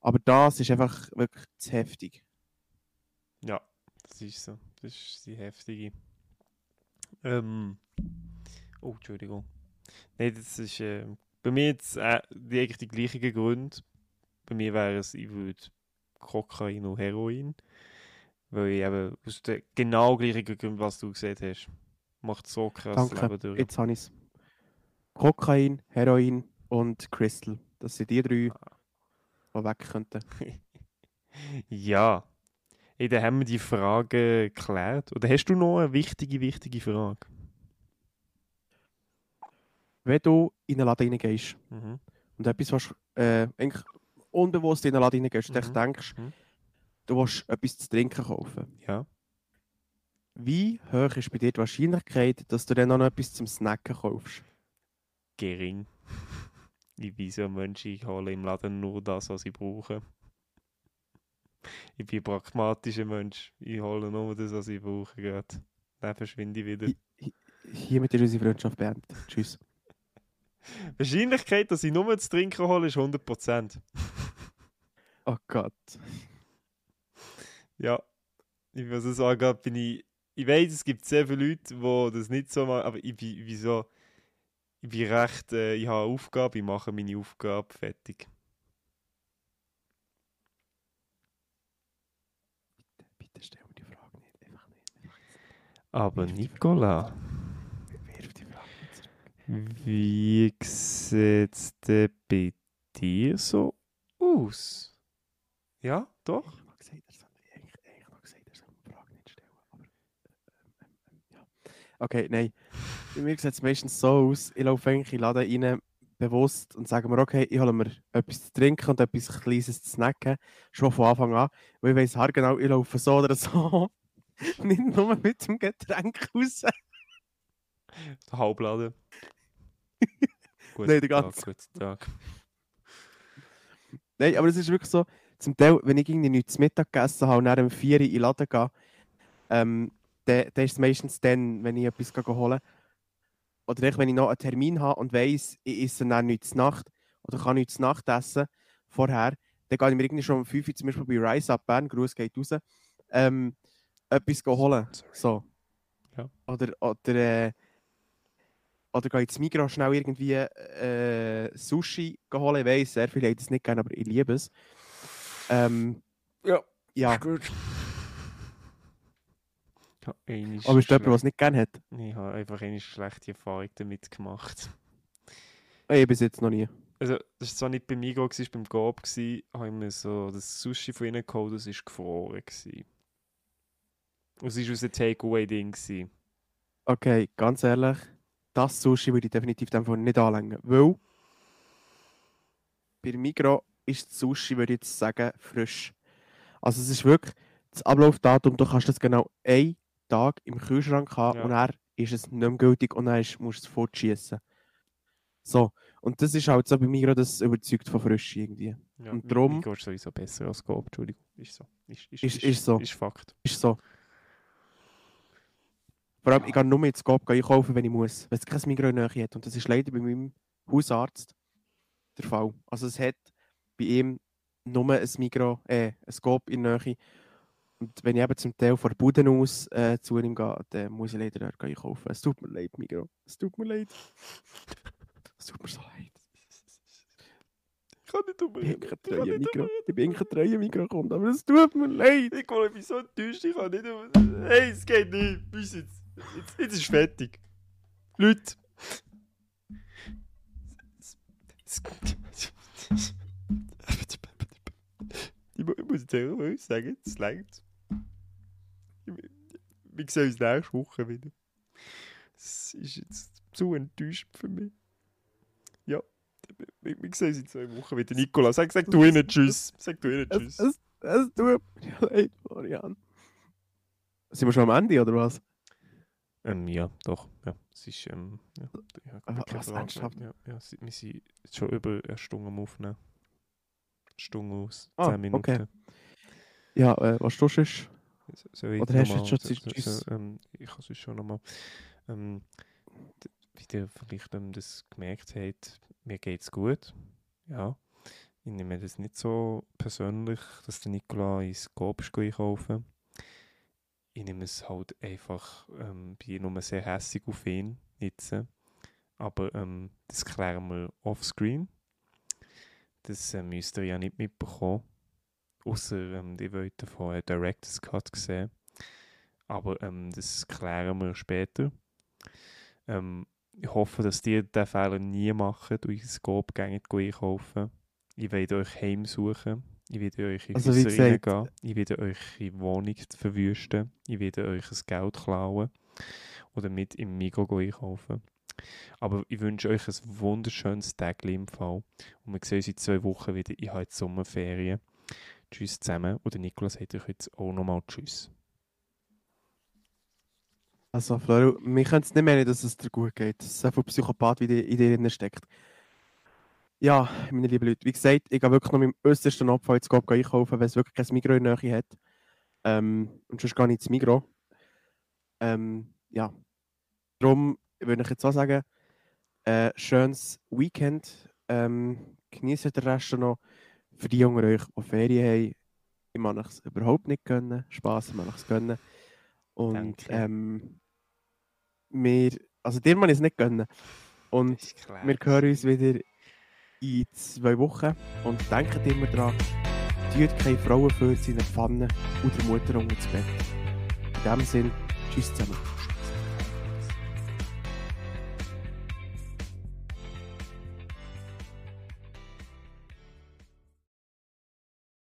Aber das ist einfach wirklich zu heftig. Ja, das ist so. Das ist die heftige. Ähm. Oh, Entschuldigung. Nein, das ist äh, bei mir jetzt äh, die, eigentlich die gleichen Gründe. Bei mir wäre es, ich würde Kokain und Heroin. Weil ich eben aus den genau gleichen Gründen, was du gesagt hast, macht so krass Danke. Leben durch. Jetzt habe ich es. Kokain, Heroin und Crystal. Das sind die drei, die weg könnten. Ja. Hey, dann haben wir die Frage geklärt. Oder hast du noch eine wichtige, wichtige Frage? Wenn du in einen Laden reingehst Mhm. und etwas was äh, unbewusst in einen Laden reingehst und Mhm. echt denkst, Mhm. du willst etwas zu trinken kaufen. Ja. Wie hoch ist bei dir die Wahrscheinlichkeit, dass du dann noch etwas zum Snacken kaufst? gering. Ich bin so ein Mensch, ich hole im Laden nur das, was ich brauche. Ich bin ein pragmatischer Mensch. Ich hole nur das, was ich brauche gerade. Dann verschwinde ich wieder. Hiermit ist unsere Freundschaft beendet. Tschüss. Die Wahrscheinlichkeit, dass ich nur zu trinken hole, ist 100%. Oh Gott. Ja. Ich muss sagen, bin ich... Ich weiß, es gibt sehr viele Leute, die das nicht so machen, aber ich bin, ich bin so... Ich bin recht... Äh, ich habe eine Aufgabe, ich mache meine Aufgabe fertig. Bitte stell mir die Frage nicht. Einfach nicht. Aber Nicola... Frage nicht zurück. Wie sieht es denn bei dir so aus? Ja, doch. Ich habe gesagt, er soll eigentlich, eigentlich noch gesagt, er soll mir die Frage nicht stellen. Aber, ähm, ähm, ähm, ja. Okay, nein. Bei mir sieht es meistens so aus, ich laufe eigentlich in den Laden rein, bewusst und sage mir, okay, ich hole mir etwas zu trinken und etwas Kleines zu snacken, schon von Anfang an. Weil ich weiss genau, ich laufe so oder so. nicht nur mit dem Getränk raus. Der Halbladen. Guten Nein, der Tag, ganze. Guten Tag. Nein, aber es ist wirklich so, zum Teil, wenn ich irgendwie nichts zu Mittag gegessen habe und dann um 4 Uhr in den Laden gehe, ähm, dann, dann ist es meistens dann, wenn ich etwas holen Oder echt, wenn ich noch einen Termin habe und weiss, ich esse dann nichts zu Nacht oder kann nichts Nacht essen vorher, dann gehe ich mir irgendwie schon um 5 Uhr zum Beispiel bei Rise Up Bern, Gruß geht raus, ähm, etwas holen. Sorry. So. Ja. Oder, oder, äh, oder gehe ins Migros schnell irgendwie äh, Sushi holen. Ich weiss, sehr viele haben das nicht gerne, aber ich liebe es. Ähm, Ja, ja, gut. Ich aber ist jemand, der es nicht gerne hat? Ich habe einfach eine schlechte Erfahrung damit gemacht. Ey, bis jetzt noch nie. Also, das war zwar nicht beim Migros, es war beim gewesen, habe ich mir so das Sushi von ihnen geholt, das war gefroren. Gewesen. Und es war einem Takeaway-Ding. Okay, ganz ehrlich, das Sushi würde ich definitiv Fall nicht anlängen. Weil bei Migros ist das Sushi, würde ich jetzt sagen, frisch. Also es ist wirklich das Ablaufdatum, du kannst das genau einen Tag im Kühlschrank haben Ja. und dann ist es nicht mehr gültig und dann ist, musst du es fortschießen. So, und das ist halt so bei Migros, das überzeugt von frisch irgendwie. Ja, Und Mi- drum- Migros ist sowieso besser als Coop, Entschuldigung. Ist so. Ist, ist, Ist- ist so. Ist Fakt. Ist so. Vor allem, ich gehe nur ins Coop einkaufen, wenn ich muss, wenn es kein Migros in hat. Und das ist leider bei meinem Hausarzt der Fall. Also es hat bei ihm nur ein Migros, äh, ein Coop in der Nähe. Und wenn ich eben zum Teil von der Bude aus äh, zu ihm gehe, dann muss ich leider dort einkaufen. Es tut mir leid, Migros. Es tut mir leid. Es tut mir so leid. Ich kann nicht drüber Ich bin reden. kein Ich drüber Migros. Ich bin kein treuer aber es tut mir leid. Ich bin ich so enttäuscht, ich kann nicht drüber Hey, es geht nicht. Bis jetzt. Jetzt, jetzt ist fertig. Leute. Ich mu- ich muss jetzt sagen, es längt. Wir sehen uns nächste Woche wieder. Es ist jetzt zu enttäuscht für mich. Ja, wir, wir sehen uns in zwei Wochen wieder. Nicola, sag, sag du ihnen Tschüss. Sag du ihnen Es, Tschüss. es, es tut mir leid, Florian. Sind wir schon am Ende, oder was? Ähm, ja, doch. Ja, es ist. Ähm, ja, ja, was ernsthaft? Ja, ja, sie- wir sind jetzt schon über eine Stunde am Aufnehmen. Stunde aus Ah, 10 Minuten. okay. Ja, äh, was du sonst? So- Oder hast du jetzt schon so- so- Tschüss. ähm, Ich kann es schon nochmal. Ähm, wie ihr vielleicht ähm, das gemerkt habt, mir geht es gut. Ja. Ich nehme das nicht so persönlich, dass der Nikola ins ist einkaufen. Ich nehme es halt einfach, ähm, bin nur sehr hässig auf ihn jetzt. Aber ähm, das klären wir offscreen. Das äh, müsst ihr ja nicht mitbekommen. Außer ähm, die wollen von einem Director's Cut sehen. Aber ähm, das klären wir später. Ähm, ich hoffe, dass ihr diesen Fehler nie macht und ins Scope gehen einkaufen. Ich werde euch heimsuchen. Ich werde euch in Also, Häuser reingehen. Ich werde eure Wohnung verwüsten. Ich werde euch das Geld klauen. Oder mit im Migros einkaufen. Aber ich wünsche euch ein wunderschönes Tag im Fall. Und wir sehen uns in zwei Wochen wieder. Ich habe jetzt Sommerferien. Tschüss zusammen. Und der Niklas sagt euch jetzt auch nochmal Tschüss. Also, Florian, wir können es nicht meinen, dass es dir gut geht. Dass so viel Psychopath wie in dir steckt. Ja, meine lieben Leute, wie gesagt, ich gehe wirklich noch mit dem äußersten Opfer Coop einkaufen, wenn es wirklich kein Migros in der Nähe hat. Ähm, und sonst gar nicht ins Migros. Ähm, ja. Darum würde ich jetzt auch sagen, äh, schönes Weekend. Ähm, genießt den Rest noch. Für die unter euch, die Ferien haben, ich mag es überhaupt nicht gönnen. Spass, ich mag es gönnen. Und ähm, wir, also dir mag ich es nicht gönnen. Und wir hören uns wieder in zwei Wochen. Und denkt immer dran, tut keine Frauen für seine Pfanne oder Mutter unter das Bett. In dem Sinne, tschüss zusammen.